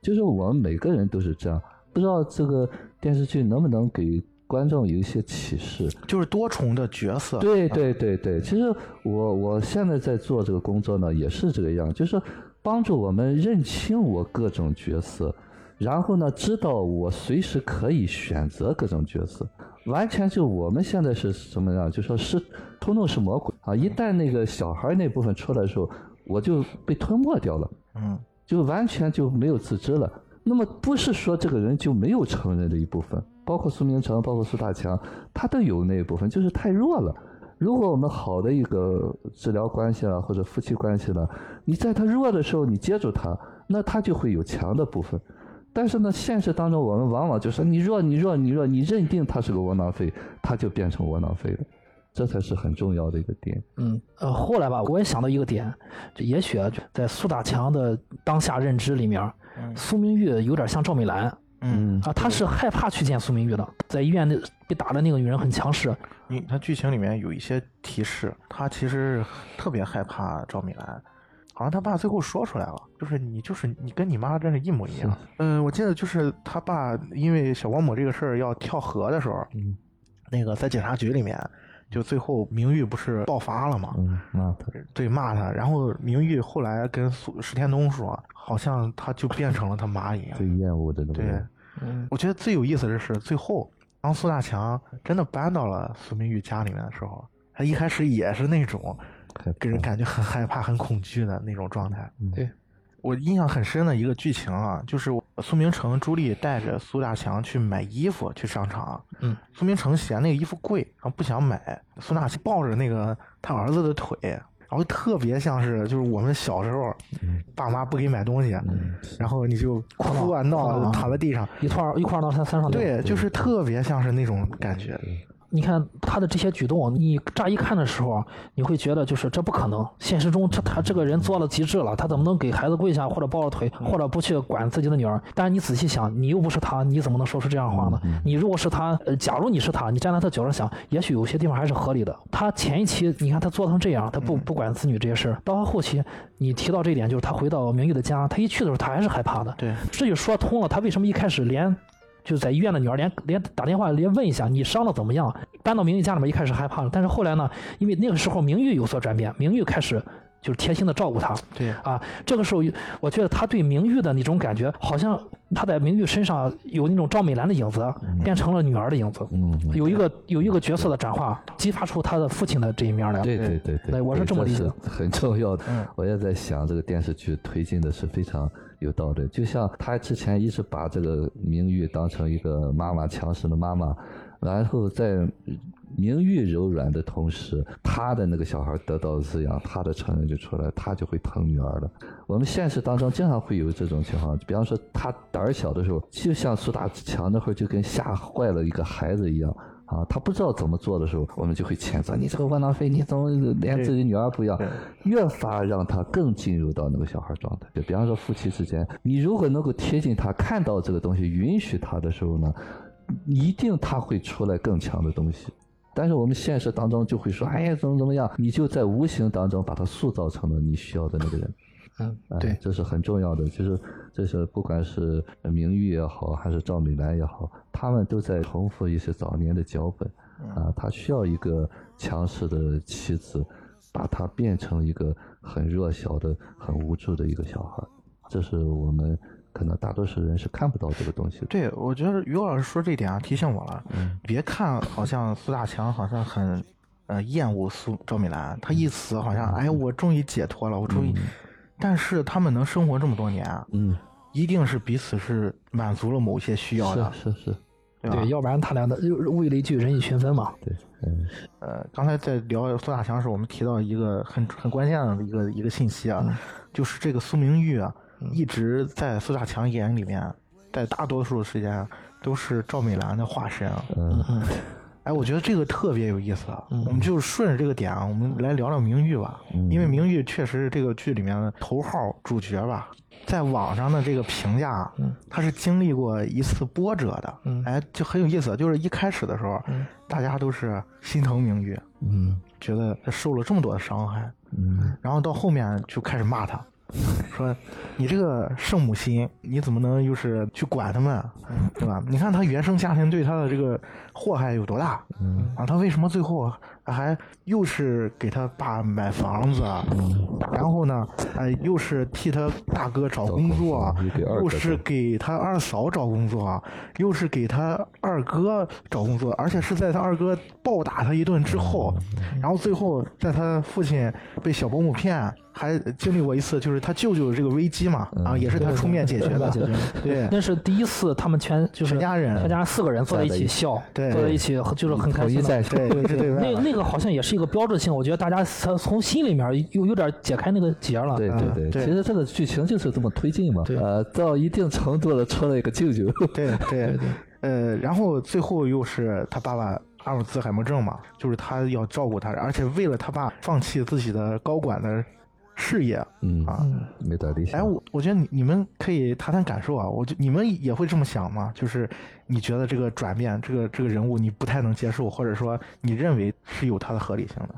就是我们每个人都是这样，不知道这个电视剧能不能给。观众有一些启示，就是多重的角色。对对对对，其实我我现在在做这个工作呢，也是这个样，就是帮助我们认清我各种角色，然后呢，知道我随时可以选择各种角色。完全就我们现在是什么样？就说是冲动是魔鬼啊！一旦那个小孩那部分出来的时候，我就被吞没掉了，嗯，就完全就没有自知了。那么不是说这个人就没有成人的一部分。包括苏明成，包括苏大强，他都有那一部分，就是太弱了。如果我们好的一个治疗关系了，或者夫妻关系了，你在他弱的时候，你接住他，那他就会有强的部分。但是呢，现实当中我们往往就是你弱，你弱，你弱，你认定他是个窝囊废，他就变成窝囊废了，这才是很重要的一个点。嗯，呃，后来吧，我也想到一个点，就也许在苏大强的当下认知里面，苏明玉有点像赵美兰。嗯啊，他是害怕去见苏明玉的，在医院那被打的那个女人很强势。你他剧情里面有一些提示，他其实特别害怕赵美兰，好像他爸最后说出来了，就是你就是你跟你妈真是一模一样。嗯，我记得就是他爸因为小保姆这个事儿要跳河的时候，嗯，那个在警察局里面，就最后明玉不是爆发了吗？嗯，骂他，对骂他，然后明玉后来跟苏石天东说，好像他就变成了他妈一样，最厌恶的那对。嗯，我觉得最有意思的是最后，当苏大强真的搬到了苏明玉家里面的时候，他一开始也是那种给人感觉很害怕、很恐惧的那种状态。对，我印象很深的一个剧情啊，就是苏明成、朱莉带着苏大强去买衣服去商场。嗯，苏明成嫌那个衣服贵，然后不想买，苏大强抱着那个他儿子的腿。然后特别像是就是我们小时候，爸妈不给买东西，然后你就哭啊闹，躺在地上一块一块到他身上。对，就是特别像是那种感觉。你看他的这些举动，你乍一看的时候，你会觉得就是这不可能。现实中，这他这个人做了极致了，他怎么能给孩子跪下，或者抱着腿，或者不去管自己的女儿？但是你仔细想，你又不是他，你怎么能说出这样话呢？你如果是他，呃，假如你是他，你站在他角度想，也许有些地方还是合理的。他前一期你看他做成这样，他不不管子女这些事儿，到他后期，你提到这一点，就是他回到明玉的家，他一去的时候，他还是害怕的。对，这就说通了，他为什么一开始连。就是在医院的女儿连连打电话连问一下你伤的怎么样？搬到明玉家里面一开始害怕了，但是后来呢，因为那个时候明玉有所转变，明玉开始就是贴心的照顾他。对啊，这个时候我觉得他对明玉的那种感觉，好像他在明玉身上有那种赵美兰的影子，变成了女儿的影子。嗯，有一个有一个角色的转化，激发出他的父亲的这一面来。对对对对，我是这么理解。很重要的，我也在想这个电视剧推进的是非常。有道理，就像他之前一直把这个明玉当成一个妈妈强势的妈妈，然后在明玉柔软的同时，他的那个小孩得到滋养，他的成人就出来，他就会疼女儿了。我们现实当中经常会有这种情况，比方说他胆小的时候，就像苏大强那会儿就跟吓坏了一个孩子一样。啊，他不知道怎么做的时候，我们就会谴责你这个窝囊废，你怎么连自己女儿不要？越发让他更进入到那个小孩状态。就比方说夫妻之间，你如果能够贴近他，看到这个东西，允许他的时候呢，一定他会出来更强的东西。但是我们现实当中就会说，哎呀，怎么怎么样？你就在无形当中把他塑造成了你需要的那个人。嗯，对，这是很重要的。就是这是不管是明玉也好，还是赵美兰也好，他们都在重复一些早年的脚本。啊，他需要一个强势的妻子，把他变成一个很弱小的、很无助的一个小孩。这是我们可能大多数人是看不到这个东西的。对，我觉得于老师说这点啊，提醒我了。嗯，别看好像苏大强好像很呃厌恶苏赵美兰，他一死好像哎，我终于解脱了，我终于。但是他们能生活这么多年，嗯，一定是彼此是满足了某些需要的，是是，对吧？对，要不然他俩的物以类聚，人以群分嘛。对，嗯。呃，刚才在聊苏大强时，我们提到一个很很关键的一个一个信息啊，就是这个苏明玉啊，一直在苏大强眼里面，在大多数时间都是赵美兰的化身啊。嗯。嗯哎，我觉得这个特别有意思啊。我们就顺着这个点啊，我们来聊聊明玉吧，因为明玉确实是这个剧里面的头号主角吧。在网上的这个评价啊，他是经历过一次波折的，嗯哎，就很有意思。就是一开始的时候，大家都是心疼明玉，嗯觉得他受了这么多的伤害，嗯然后到后面就开始骂他，说你这个圣母心，你怎么能又是去管他们，对吧？你看他原生家庭对他的这个祸害有多大，嗯。啊，他为什么最后还又是给他爸买房子，然后呢，哎，又是替他大哥找工作又是给他二嫂找工作，又是给他二哥找工作，而且是在他二哥暴打他一顿之后，然后最后在他父亲被小保姆骗，还经历过一次就是他舅舅这个危机嘛，啊，也是他出面解决的，对，那是第一次，他们全就是全家人全家四个人坐在一起笑，对坐在一起就是很开心的。战胜对，对那那个好像也是一个标志性，我觉得大家从从心里面又有点解开那个结了。对对对，其实这个剧情就是这么推进嘛。对呃，到一定程度了，出了一个舅舅。对对 呃，然后最后又是他爸爸阿尔兹海默症嘛，就是他要照顾他，而且为了他爸放弃自己的高管的事业嗯啊。没点理想。哎，我我觉得你你们可以谈谈感受啊，我就你们也会这么想吗？就是你觉得这个转变，这个这个人物你不太能接受，或者说你认为是有它的合理性的？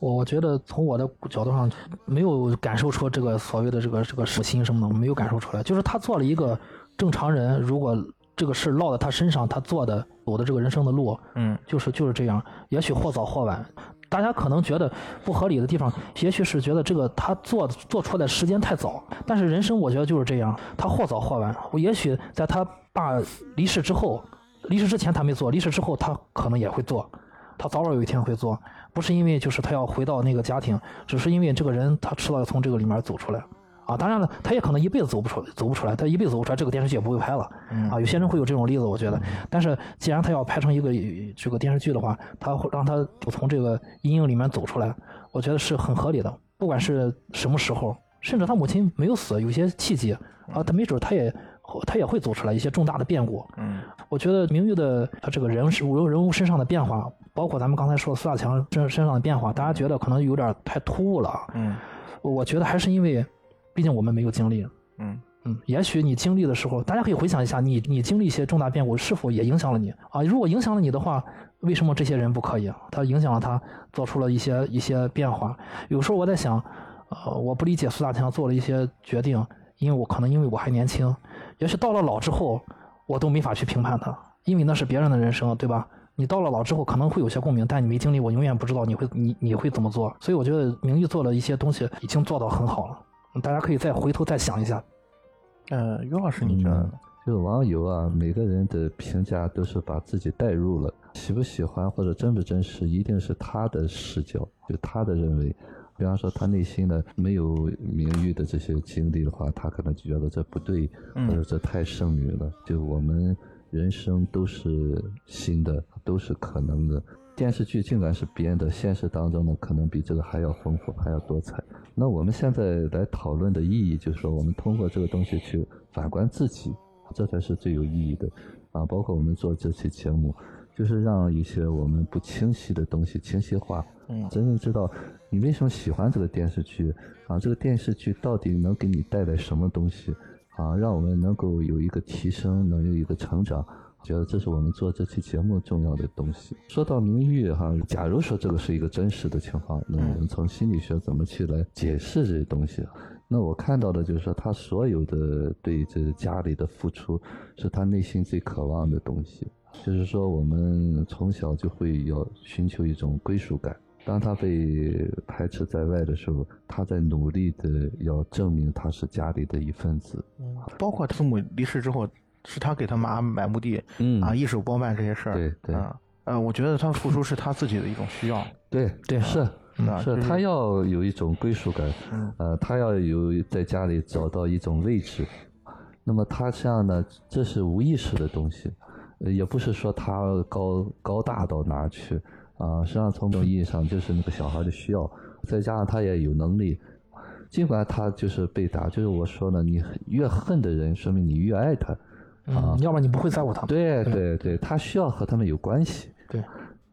我我觉得从我的角度上，没有感受出这个所谓的这个这个什么心什么的，没有感受出来。就是他做了一个正常人，如果这个事落在他身上，他做的走的这个人生的路，嗯就是就是这样。也许或早或晚，大家可能觉得不合理的地方，也许是觉得这个他做做出来的时间太早。但是人生我觉得就是这样，他或早或晚。我也许在他爸离世之后，离世之前他没做，离世之后他可能也会做，他早晚有一天会做。不是因为就是他要回到那个家庭，只是因为这个人他迟早要从这个里面走出来。啊，当然了，他也可能一辈子走不出，走不出来，他一辈子走不出来，这个电视剧也不会拍了。啊，有些人会有这种例子，我觉得。但是既然他要拍成一个呃这个电视剧的话，他会让他从这个阴影里面走出来，我觉得是很合理的。不管是什么时候，甚至他母亲没有死，有些契机啊，他没准他也他也会走出来一些重大的变故。嗯我觉得明玉的他这个人是人人物身上的变化，包括咱们刚才说的苏大强身身上的变化，大家觉得可能有点太突兀了啊。嗯我觉得还是因为，毕竟我们没有经历。嗯嗯，也许你经历的时候，大家可以回想一下，你你经历一些重大变故，是否也影响了你啊？如果影响了你的话，为什么这些人不可以？他影响了他，做出了一些一些变化。有时候我在想，呃，我不理解苏大强做了一些决定，因为我可能因为我还年轻，也许到了老之后，我都没法去评判他，因为那是别人的人生，对吧？你到了老之后可能会有些共鸣，但你没经历，我永远不知道你会你你会怎么做。所以我觉得明玉做了一些东西，已经做到很好了。大家可以再回头再想一下。呃，于老师你觉得呢？就是网友啊，每个人的评价都是把自己带入了，喜不喜欢或者真不真实，一定是他的视角，就他的认为。比方说，他内心的没有名誉的这些经历的话，他可能就觉得这不对，嗯或者这太剩女了。就我们人生都是新的，都是可能的。电视剧尽管是编的，现实当中呢，可能比这个还要丰富，还要多彩。那我们现在来讨论的意义，就是说，我们通过这个东西去反观自己，这才是最有意义的啊！包括我们做这期节目，就是让一些我们不清晰的东西清晰化，嗯真正知道你为什么喜欢这个电视剧啊，这个电视剧到底能给你带来什么东西啊，让我们能够有一个提升，能有一个成长。觉得这是我们做这期节目重要的东西。说到名誉哈，假如说这个是一个真实的情况，那我们从心理学怎么去来解释这些东西？那我看到的就是说，他所有的对这家里的付出，是他内心最渴望的东西。就是说，我们从小就会要寻求一种归属感。当他被排斥在外的时候，他在努力的要证明他是家里的一份子。包括父母离世之后，是他给他妈买墓地，嗯啊，一手包办这些事儿，对对啊，呃，我觉得他付出是他自己的一种需要，对对是是是，他要有一种归属感，嗯呃，他要有在家里找到一种位置。那么他这样呢，这是无意识的东西，呃也不是说他高高大到哪儿去啊，实际上从某种意义上就是那个小孩的需要，再加上他也有能力，尽管他就是被打，就是我说呢，你越恨的人，说明你越爱他。嗯，要不然你不会在乎他。对对对，他需要和他们有关系。对，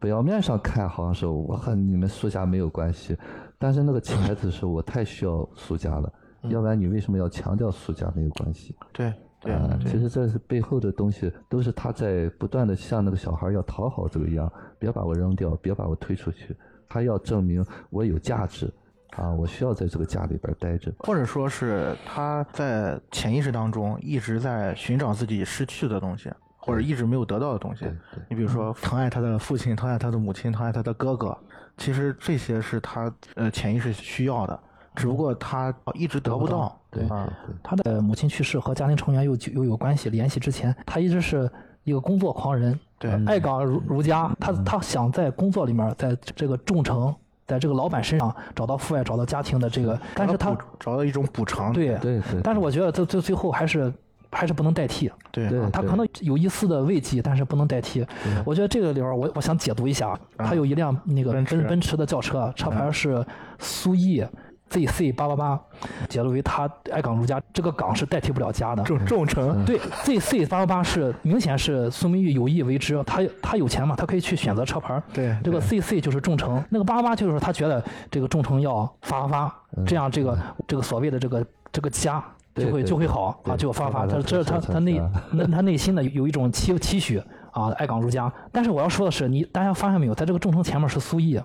表面上看好像是我和你们苏家没有关系，但是那个潜台词是我太需要苏家了，要不然你为什么要强调苏家没有关系？对对其实这是背后的东西，都是他在不断的向那个小孩要讨好这个一样，别把我扔掉，别把我推出去，他要证明我有价值，啊，我需要在这个家里边待着。或者说是他在潜意识当中一直在寻找自己失去的东西，或者一直没有得到的东西你比如说疼爱他的父亲，疼爱他的母亲，疼爱他的哥哥，其实这些是他呃潜意识需要的，只不过他一直得不到。对啊，对他的母亲去世和家庭成员又又有关系联系之前，他一直是一个工作狂人，对爱岗如如家。他他想在工作里面，在这个众诚，在这个老板身上找到父爱，找到家庭的这个，但是他找到一种补偿。对对对，但是我觉得最最最后还是还是不能代替。对他可能有一丝的慰藉，但是不能代替。我觉得这个里边，我我想解读一下，他有一辆那个奔奔驰的轿车，车牌是苏 E ZC 八八八，解读为他爱岗如家，这个岗是代替不了家的。众众诚。对，ZC 八八八是明显是苏明玉有意为之，他他有钱嘛，他可以去选择车牌儿。对这个 ZC 就是众诚，那个八八八就是他觉得这个众诚要发发发，这样这个这个所谓的这个这个家就会就会好啊，就发发。他这他他内那他内心的有一种期期许啊，爱岗如家。但是我要说的是，你大家发现没有，在这个众诚前面是苏毅。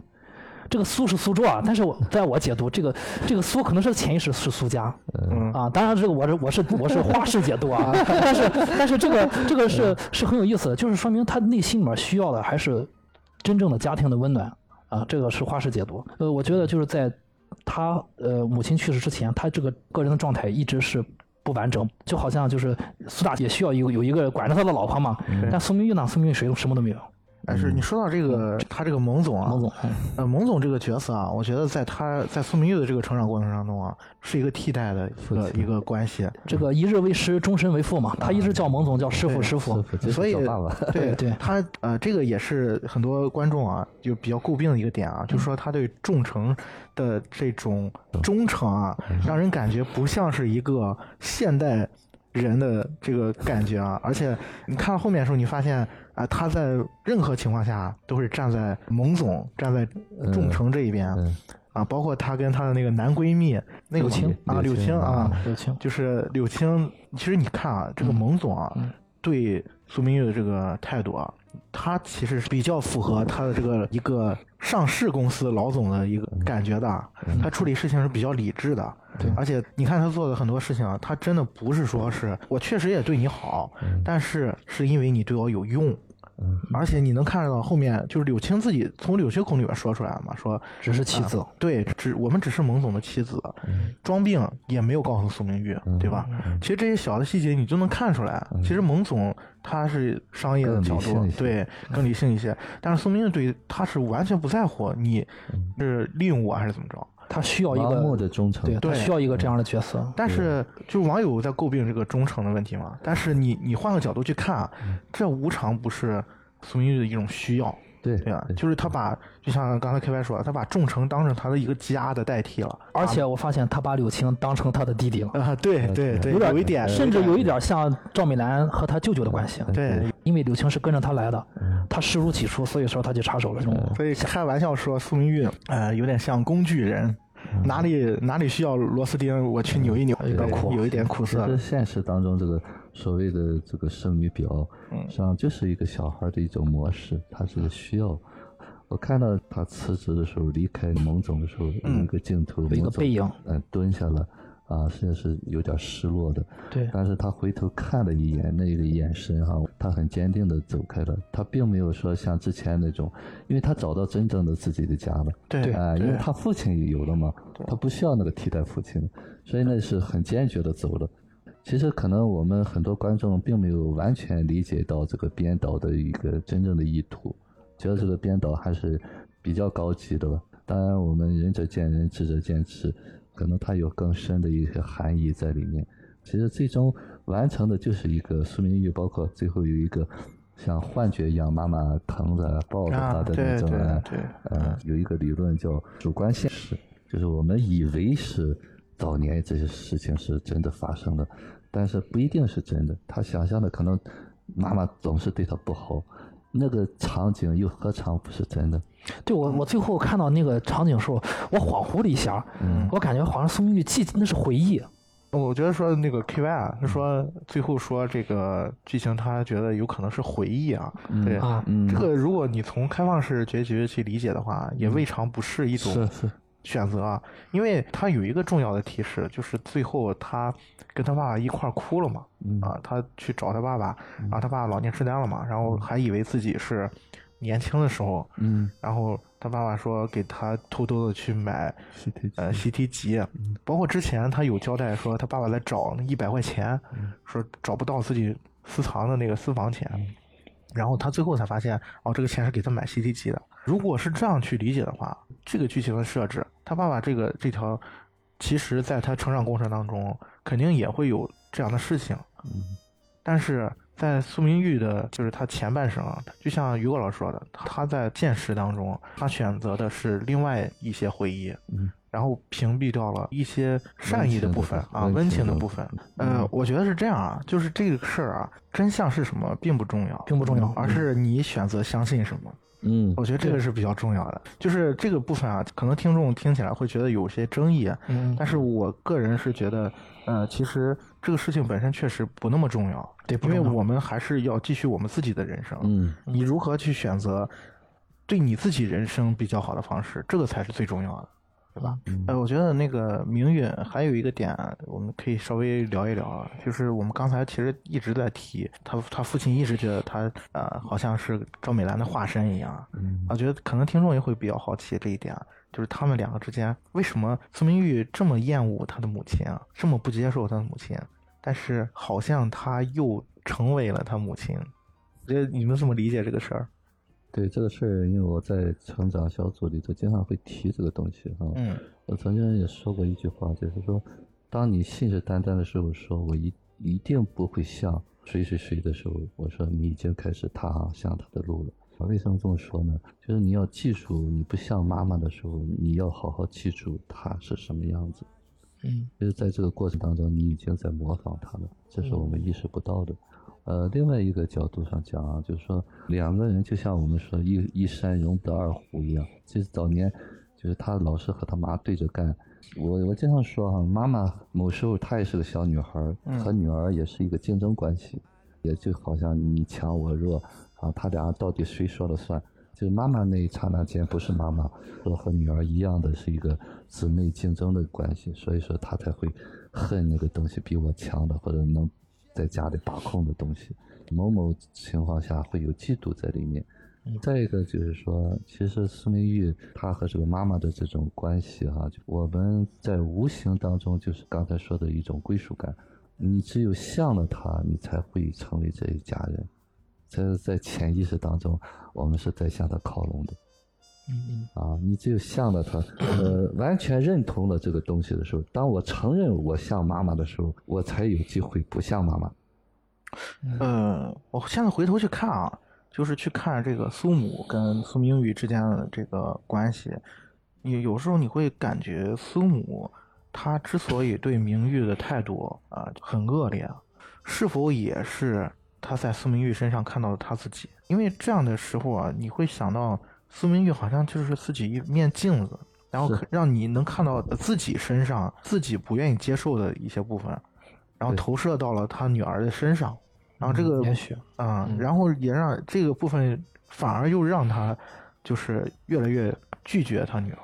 这个苏是苏州啊，但是我在我解读，这个这个苏可能是潜意识是苏家，嗯。啊，当然这个我是我是我是花式解读啊，但是但是这个这个是是很有意思的，就是说明他内心里面需要的还是真正的家庭的温暖啊，这个是花式解读。呃，我觉得就是在他呃母亲去世之前，他这个个人的状态一直是不完整，就好像就是苏大也需要有有一个管着他的老婆嘛，但苏明玉呢，苏明玉谁什么都没有，但是你说到这个，他这个蒙总啊，蒙总，嗯呃，蒙总这个角色啊，我觉得在他在苏明玉的这个成长过程当中啊，是一个替代的一个一个关系。这个一日为师，终身为父嘛，他一直叫蒙总叫师傅师傅所以爸爸。对对他呃，这个也是很多观众啊就比较诟病的一个点啊，就是说他对众诚的这种忠诚啊，让人感觉不像是一个现代人的这个感觉啊。而且你看到后面的时候，你发现啊、他在任何情况下都是站在蒙总、站在众诚这一边。嗯啊，包括她跟她的那个男闺蜜那个柳青啊，柳柳青青啊，柳青，就是柳青。其实你看啊，这个蒙总啊，嗯对苏明玉的这个态度啊，他其实是比较符合他的这个一个上市公司老总的一个感觉的。他处理事情是比较理智的，对而且你看他做的很多事情啊，他真的不是说是我确实也对你好，但是是因为你对我有用。嗯而且你能看得到后面，就是柳青自己从柳青口里面说出来嘛，说只是妻子啊，对，只我们只是蒙总的妻子，嗯装病也没有告诉苏明玉，对吧？其实这些小的细节你就能看出来。其实蒙总他是商业的角度对，更理性一些。但是苏明玉对他是完全不在乎你是利用我还是怎么着。他需要一盲目个，的忠诚。对他需要一个这样的角色。但是，就网友在诟病这个忠诚的问题嘛。但是你你换个角度去看啊，这无常不是苏明玉的一种需要，对对啊，就是他把就像刚才 K Y 说的，他把众诚当成他的一个家的代替了。而且我发现他把柳青当成他的弟弟了，啊，对对对，有点有一点，甚至有一点像赵美兰和他舅舅的关系。对。因为柳青是跟着他来的，他视如己出，所以说他就插手了。所以开玩笑说苏明玉，呃，有点像工具人，哪里哪里需要螺丝钉，我去扭一扭，有点苦有一点苦涩其实。现实当中，这个所谓的这个生女表，嗯实际上就是一个小孩的一种模式，他是需要。我看到他辞职的时候，离开蒙总的时候，有一个镜头，一个背影，嗯，蹲下了，啊，实际上是有点失落的。对但是他回头看了一眼，那个眼神哈、他很坚定的走开了，他并没有说像之前那种，因为他找到真正的自己的家了。对啊、因为他父亲也有了嘛，他不需要那个替代父亲，所以那是很坚决的走了。其实可能我们很多观众并没有完全理解到这个编导的一个真正的意图，觉得这个编导还是比较高级的吧。当然，我们仁者见仁，智者见智，可能它有更深的一些含义在里面。其实最终完成的就是一个苏明玉，包括最后有一个像幻觉一样，妈妈疼着抱着啊他的对对那种啊，对呃，有一个理论叫主观现实，就是我们以为是早年这些事情是真的发生的，但是不一定是真的。他想象的可能妈妈总是对他不好，那个场景又何尝不是真的？对我，我最后看到那个场景的时候，我恍惚了一下，嗯我感觉好像苏明玉记那是回忆，我觉得说那个 K Y 啊，是说最后说这个剧情，他觉得有可能是回忆啊。对这个如果你从开放式结局去理解的话，也未尝不是一种是是，选择啊，因为他有一个重要的提示，就是最后他跟他爸爸一块哭了嘛，嗯。啊，他去找他爸爸，然后他爸爸老年痴呆了嘛，然后还以为自己是年轻的时候，嗯，然后他爸爸说给他偷偷的去买习题呃习题集，包括之前他有交代说他爸爸来找那一百块钱，说找不到自己私藏的那个私房钱，然后他最后才发现哦，这个钱是给他买 CD 机的。如果是这样去理解的话，这个剧情的设置，他爸爸这个这条，其实在他成长过程当中，肯定也会有这样的事情。嗯但是在苏明玉的，就是他前半生啊，就像于果老师说的，他在现实当中，他选择的是另外一些回忆，嗯然后屏蔽掉了一些善意的部分啊，温温情的部分。呃，我觉得是这样啊，就是这个事儿啊，真相是什么并不重要，并不重要而是你选择相信什么。嗯我觉得这个是比较重要的。就是这个部分啊，可能听众听起来会觉得有些争议，但是我个人是觉得，呃，其实这个事情本身确实不那么重要，对因为我们还是要继续我们自己的人生。嗯你如何去选择对你自己人生比较好的方式，这个才是最重要的，对吧？嗯呃，我觉得那个明允还有一个点，我们可以稍微聊一聊啊，就是我们刚才其实一直在提他，他父亲一直觉得他呃好像是赵美兰的化身一样，嗯我觉得可能听众也会比较好奇这一点，就是他们两个之间为什么苏明玉这么厌恶他的母亲啊，这么不接受他的母亲，但是好像他又成为了他母亲，我觉得你们怎么理解这个事儿？对这个事儿，因为我在成长小组里头经常会提这个东西哈。嗯我曾经也说过一句话，就是说，当你信誓旦旦的时候，说我一一定不会像谁谁谁的时候，我说你已经开始踏向他的路了。为什么这么说呢？就是你要记住，你不像妈妈的时候，你要好好记住她是什么样子。嗯就是在这个过程当中，你已经在模仿他了，这是我们意识不到的。呃，另外一个角度上讲啊，就是说两个人就像我们说一一山容不得二虎一样。就是早年就是他老是和他妈对着干。我我经常说哈、妈妈某时候她也是个小女孩和女儿也是一个竞争关系，也就好像你强我弱啊，他俩到底谁说了算？就是妈妈那一刹那间不是妈妈，说和女儿一样的是一个姊妹竞争的关系，所以说她才会恨那个东西比我强的或者能在家里把控的东西。某某情况下会有嫉妒在里面。再一个就是说，其实苏明玉她和这个妈妈的这种关系哈、就我们在无形当中就是刚才说的一种归属感。你只有向了她，你才会成为这一家人。这在潜意识当中，我们是在向她靠拢的。嗯啊，你只有向着他，呃，完全认同了这个东西的时候，当我承认我像妈妈的时候，我才有机会不像妈妈。呃，我现在回头去看啊，就是去看这个苏母跟苏明玉之间的这个关系，你有时候你会感觉苏母她之所以对明玉的态度啊、很恶劣，是否也是她在苏明玉身上看到了她自己？因为这样的时候啊，你会想到苏明玉好像就是自己一面镜子，然后让你能看到自己身上自己不愿意接受的一些部分，然后投射到了他女儿的身上，然后这个嗯也许。啊、嗯。然后也让这个部分反而又让他就是越来越拒绝他女儿。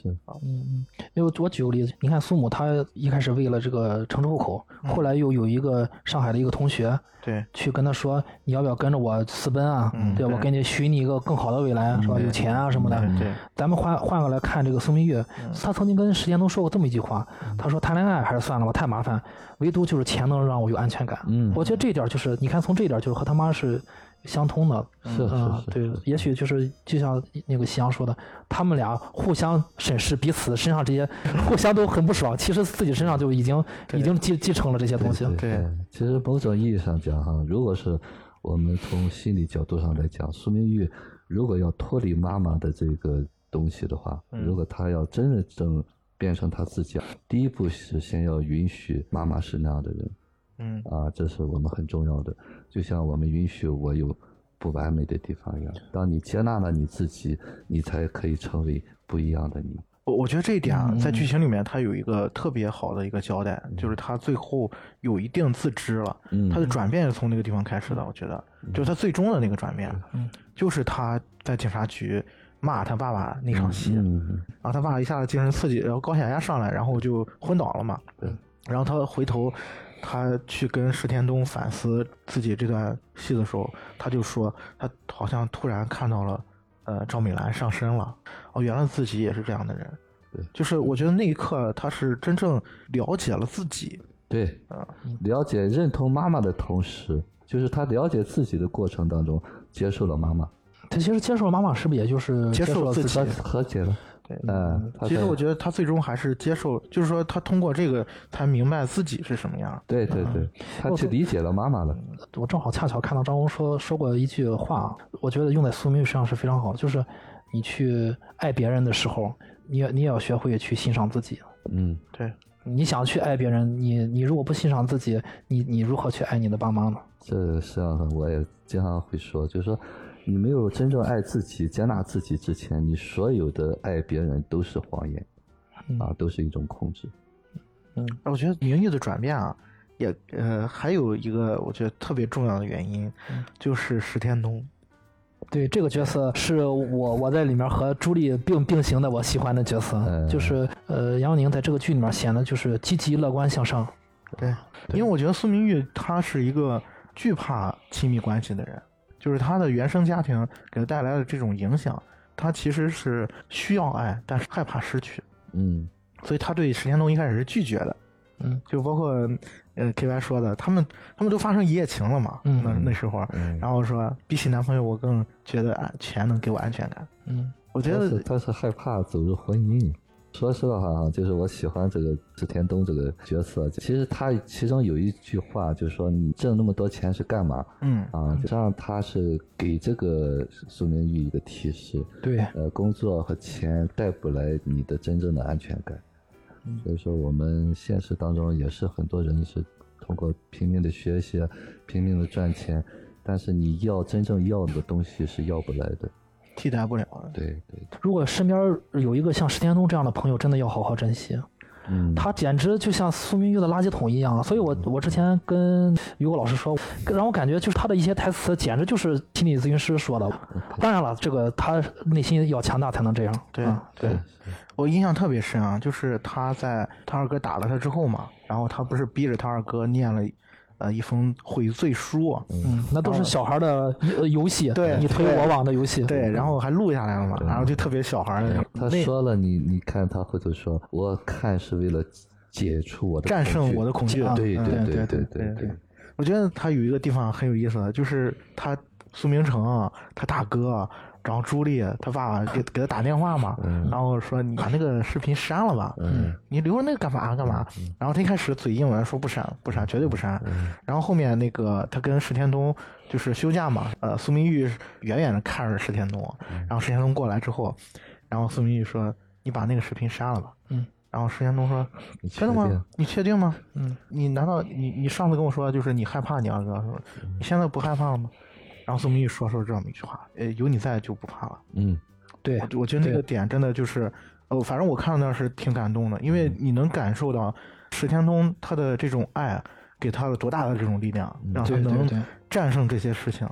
是，嗯嗯，因为我举个例子，你看苏母她一开始为了这个城市户口，后来又有一个上海的一个同学对，去跟他说，你要不要跟着我私奔啊？对，嗯对。我给你许你一个更好的未来，是吧？有钱啊什么的。对对，咱们换换过来看这个苏明玉，他曾经跟石建东说过这么一句话，他说谈恋爱还是算了吧，太麻烦，唯独就是钱能让我有安全感。嗯。我觉得这一点就是，你看从这一点就是和他妈是相通的。是嗯，是是，对，也许就是就像那个夕阳说的，他们俩互相审视彼此身上这些，互相都很不爽，其实自己身上就已经已经继继承了这些东西。对对，其实某种意义上讲哈，如果是我们从心理角度上来讲，苏明玉如果要脱离妈妈的这个东西的话，如果他要真正变成他自己，第一步是先要允许妈妈是那样的人，嗯啊，这是我们很重要的。就像我们允许我有不完美的地方一样，当你接纳了你自己，你才可以成为不一样的你。我我觉得这一点啊，在嗯剧情里面，他有一个特别好的一个交代，就是他最后有一定自知了，嗯他的转变是从那个地方开始的。我觉得，就是他最终的那个转变，嗯就是他在警察局骂他爸爸那场戏，嗯，然后他爸爸一下子精神刺激，然后高血压上来，然后就昏倒了嘛。对。然后他回头，他去跟石田东反思自己这段戏的时候，他就说，他好像突然看到了，呃，赵美兰上身了。哦，原来自己也是这样的人。对就是我觉得那一刻，他是真正了解了自己。对，啊，了解认同妈妈的同时，就是他了解自己的过程当中，接受了妈妈，他其实接受了妈妈，是不是也就是接受了自己和解了。对。嗯，其实我觉得他最终还是接受，就是说他通过这个才明白自己是什么样。对对对，他去理解了妈妈了。我正好恰巧看到张工说说过一句话，我觉得用在苏明玉身上是非常好的，就是你去爱别人的时候，你也你也要学会去欣赏自己。嗯，对，你想去爱别人，你你如果不欣赏自己，你你如何去爱你的爸妈呢？这实际上我也经常会说，就是说，你没有真正爱自己、接纳自己之前，你所有的爱别人都是谎言，啊，都是一种控制。嗯我觉得名誉的转变啊，也呃还有一个我觉得特别重要的原因，就是石天东。对这个角色是我我在里面和朱莉并并行的，我喜欢的角色，嗯就是呃杨宁在这个剧里面显得就是积极乐观向上。对，因为我觉得苏明玉他是一个惧怕亲密关系的人，就是他的原生家庭给他带来的这种影响，他其实是需要爱，但是害怕失去，嗯所以他对石田东一开始是拒绝的。嗯，就包括呃 K Y 说的，他们他们都发生一夜情了嘛，嗯那那时候，嗯，然后说比起男朋友，我更觉得安钱能给我安全感。嗯我觉得他是害怕走入婚姻。说实话哈，就是我喜欢这个石田东这个角色。其实他其中有一句话，就是说你挣那么多钱是干嘛嗯啊？实际上他是给这个苏明玉一个提示，对，呃，工作和钱带不来你的真正的安全感。嗯所以说，我们现实当中也是很多人是通过拼命的学习、拼命的赚钱，但是你要真正要的东西是要不来的。替代不了的。对对，如果身边有一个像石天东这样的朋友，真的要好好珍惜。嗯，他简直就像苏明玉的垃圾桶一样，所以我我之前跟于果老师说，让我感觉就是他的一些台词，简直就是心理咨询师说的。当然了，这个他内心要强大才能这样。对啊对，我印象特别深啊，就是他在他二哥打了他之后嘛，然后他不是逼着他二哥念了呃一封悔罪书，嗯，那都是小孩的呃游戏，对你推我往的游戏。对，然后还录下来了嘛，然后就特别小孩的那种，他说了你，你看他回头说，我看是为了解除我的战胜我的恐惧。嗯对对对对对对，我觉得他有一个地方很有意思，就是他苏明成啊，他大哥啊，然后朱莉他爸爸给 给他打电话嘛，然后说你把那个视频删了吧，嗯你留着那个干嘛干嘛？然后他一开始嘴硬文说不删不删，绝对不删。然后后面那个他跟石天东就是休假嘛，呃，苏明玉远远的看着石天东，然后石天东过来之后，然后苏明玉说你把那个视频删了吧。嗯。然后石天东说确真的吗？你确定吗？嗯，你难道你你上次跟我说就是你害怕你二哥是吧？你现在不害怕了吗？然后宋明玉说说这么一句话，呃，有你在就不怕了。嗯对我我觉得那个点真的就是，呃，反正我看到那是挺感动的，因为你能感受到石天东他的这种爱给他了多大的这种力量，让他能对对对。战胜这些事情。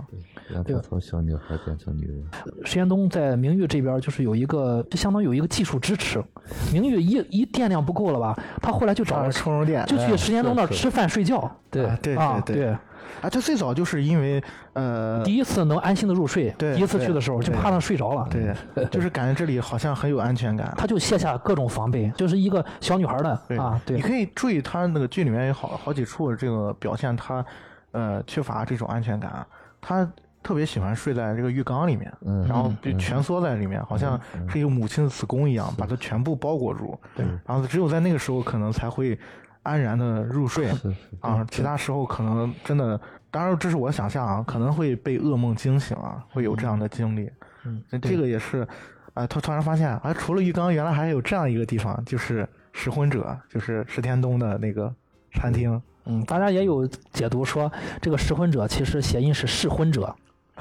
让他从小女孩变成女人。石天东在明玉这边就是有一个，就相当于有一个技术支持。明玉一一电量不够了吧，他后来就找找了了充电，就去石天东那儿吃饭睡觉。对对对，啊，他最早就是因为呃，第一次能安心的入睡，对第一次去的时候就对怕他睡着了。对，就是感觉这里好像很有安全感。他就卸下各种防备，就是一个小女孩的啊，对你，可以注意他那个剧里面有好好几处这个表现他，呃缺乏这种安全感。他特别喜欢睡在这个浴缸里面，嗯然后就蜷缩在里面，好像是一个母亲的子宫一样，把它全部包裹住。对，然后只有在那个时候可能才会安然的入睡。啊，其他时候可能真的当然这是我想象啊，可能会被噩梦惊醒啊，会有这样的经历。嗯，这个也是，啊，他突然发现啊，除了浴缸，原来还有这样一个地方，就是食婚者，就是石天东的那个餐厅。嗯，大家也有解读说，这个失婚者其实谐音是试婚者，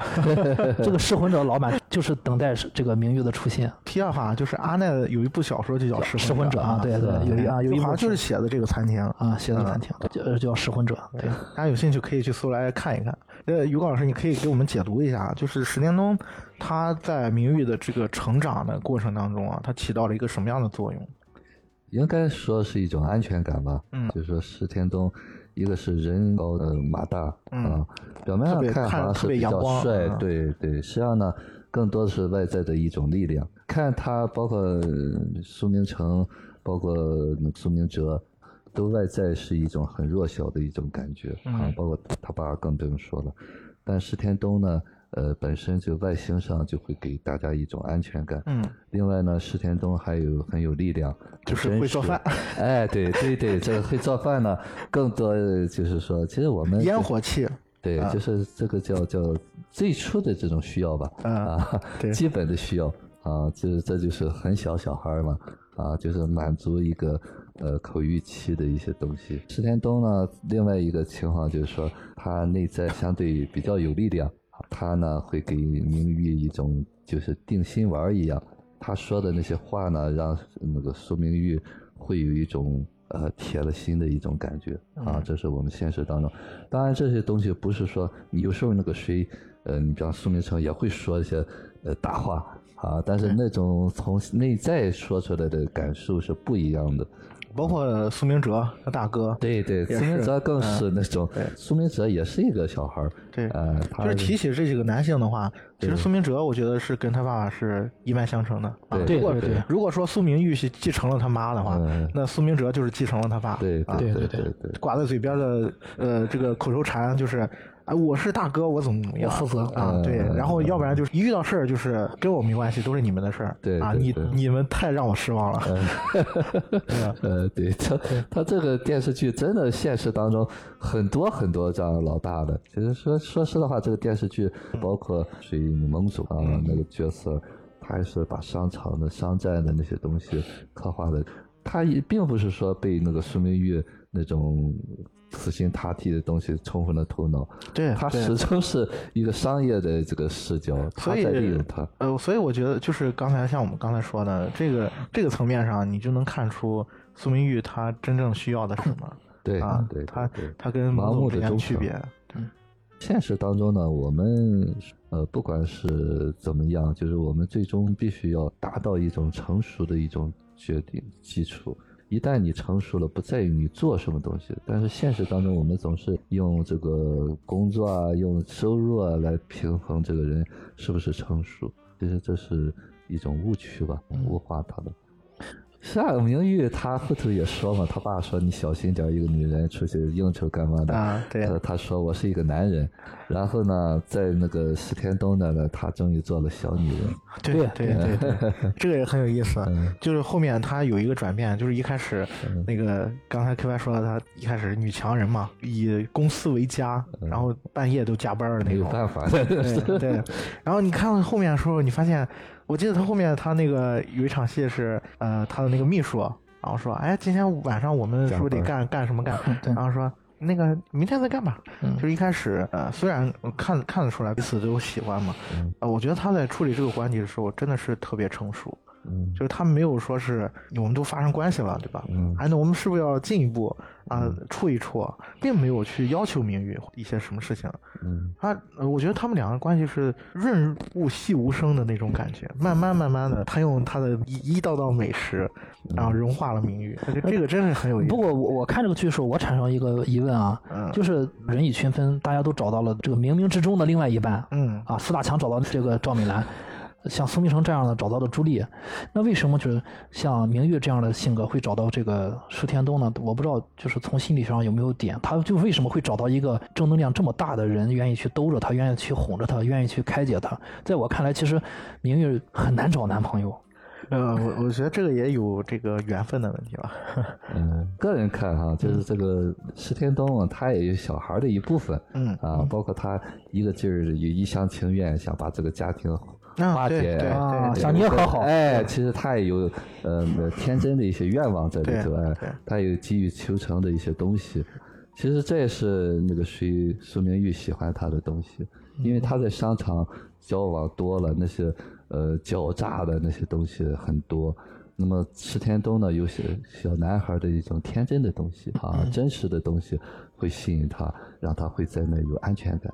这个噬魂者老板就是等待这个明玉的出现。题外话，就是阿奈有一部小说就叫《噬魂者》啊，对对，有一啊有一部好像就是写的这个餐厅啊，写的餐厅叫叫噬魂者。对，大家有兴趣可以去搜来看一看。呃，于高老师，你可以给我们解读一下，就是石田东他在明玉的这个成长的过程当中啊，他起到了一个什么样的作用？应该说是一种安全感吧。嗯，就是说石天东。一个是人高的马大啊，表面上看好像是比较帅，对对，实际上呢，更多的是外在的一种力量。看他包括苏明成，包括苏明哲，都外在是一种很弱小的一种感觉啊，包括他爸更不用说了。但石天东呢？呃，本身就外形上就会给大家一种安全感。嗯。另外呢，石田东还有很有力量，就是会做饭。哎，对对对，这个会做饭呢，更多就是说，其实我们烟火气。对，就是这个叫叫最初的这种需要吧。啊。对。基本的需要啊，就是这就是很小小孩嘛啊，就是满足一个呃口欲期的一些东西。石田东呢，另外一个情况就是说，他内在相对比较有力量。他呢会给明玉一种就是定心丸一样，他说的那些话呢，让那个苏明玉会有一种呃铁了心的一种感觉啊。这是我们现实当中，当然这些东西不是说有时候那个谁，呃，你比方苏明成也会说一些呃大话啊，但是那种从内在说出来的感受是不一样的。包括苏明哲他大哥，对对，苏明哲更是那种，苏明哲也是一个小孩儿，对，呃，就是提起这几个男性的话，其实苏明哲我觉得是跟他爸爸是一脉相承的，对，对对，如果说苏明玉是继承了他妈的话，那苏明哲就是继承了他爸，对对对对对，挂在嘴边的呃这个口头禅就是。啊，我是大哥，我怎么怎么样？负责啊，对，然后要不然就是一遇到事儿就是跟我没关系，都是你们的事儿。对啊，你你们太让我失望了。呃，对他他这个电视剧真的现实当中很多很多这样老大的。其实说说实的话，这个电视剧包括水蒙总啊那个角色，他还是把商场的商战的那些东西刻画的，他也并不是说被那个苏明玉那种。死心塌地的东西冲昏了头脑，对他始终是一个商业的这个视角，他在利用他。呃，所以我觉得就是刚才像我们刚才说的这个这个层面上，你就能看出苏明玉他真正需要的是什么。对啊，对，他他跟盲目的区别。嗯，现实当中呢，我们呃不管是怎么样，就是我们最终必须要达到一种成熟的一种决定基础。一旦你成熟了，不在于你做什么东西，但是现实当中，我们总是用这个工作啊，用收入啊来平衡这个人是不是成熟，其实这是一种误区吧，物化他的。夏明玉他后头也说嘛，他爸说你小心点，一个女人出去应酬干嘛的啊？对。他他说我是一个男人，然后呢，在那个石天东那呢，他终于做了小女人。对对对对，这个也很有意思。就是后面他有一个转变，就是一开始那个刚才 K Y 说的，他一开始女强人嘛，以公司为家，然后半夜都加班的那种。没有办法。对对。然后你看到后面的时候，你发现。我记得他后面他那个有一场戏是，呃，他的那个秘书，然后说，哎，今天晚上我们是不是得干干什么干？然后说那个明天再干吧。就是一开始，呃，虽然看看得出来彼此都喜欢嘛，呃，我觉得他在处理这个关系的时候真的是特别成熟。嗯，就是他没有说是我们都发生关系了，对吧？嗯，哎，那我们是不是要进一步啊，处一处，并没有去要求明玉一些什么事情。嗯，他，我觉得他们两个关系是润物细无声的那种感觉，慢慢慢慢的，他用他的一一道道美食，然后融化了明玉。这个真是很有意思。不过我我看这个剧的时候，我产生一个疑问啊，就是人以群分，大家都找到了这个冥冥之中的另外一半。嗯，啊，苏大强找到这个赵美兰。像苏明成这样的找到了朱莉，那为什么就是像明玉这样的性格会找到这个舒天东呢？我不知道，就是从心理学上有没有点，他就为什么会找到一个正能量这么大的人，愿意去兜着他，愿意去哄着他，愿意去开解他？在我看来，其实明玉很难找男朋友。呃，我我觉得这个也有这个缘分的问题吧。嗯，个人看哈，就是这个石天东啊，他也有小孩的一部分，嗯啊，包括他一个劲儿有一厢情愿想把这个家庭化解，对啊，对想你也和好，哎，其实她也有呃天真的一些愿望在里头，对哎对，他有急于求成的一些东西。其实这也是那个谁苏明玉喜欢她的东西，因为她在商场交往多了，那些呃狡诈的那些东西很多。那么池天东呢，有些小男孩的一种天真的东西啊，真实的东西会吸引他，让他会在那有安全感。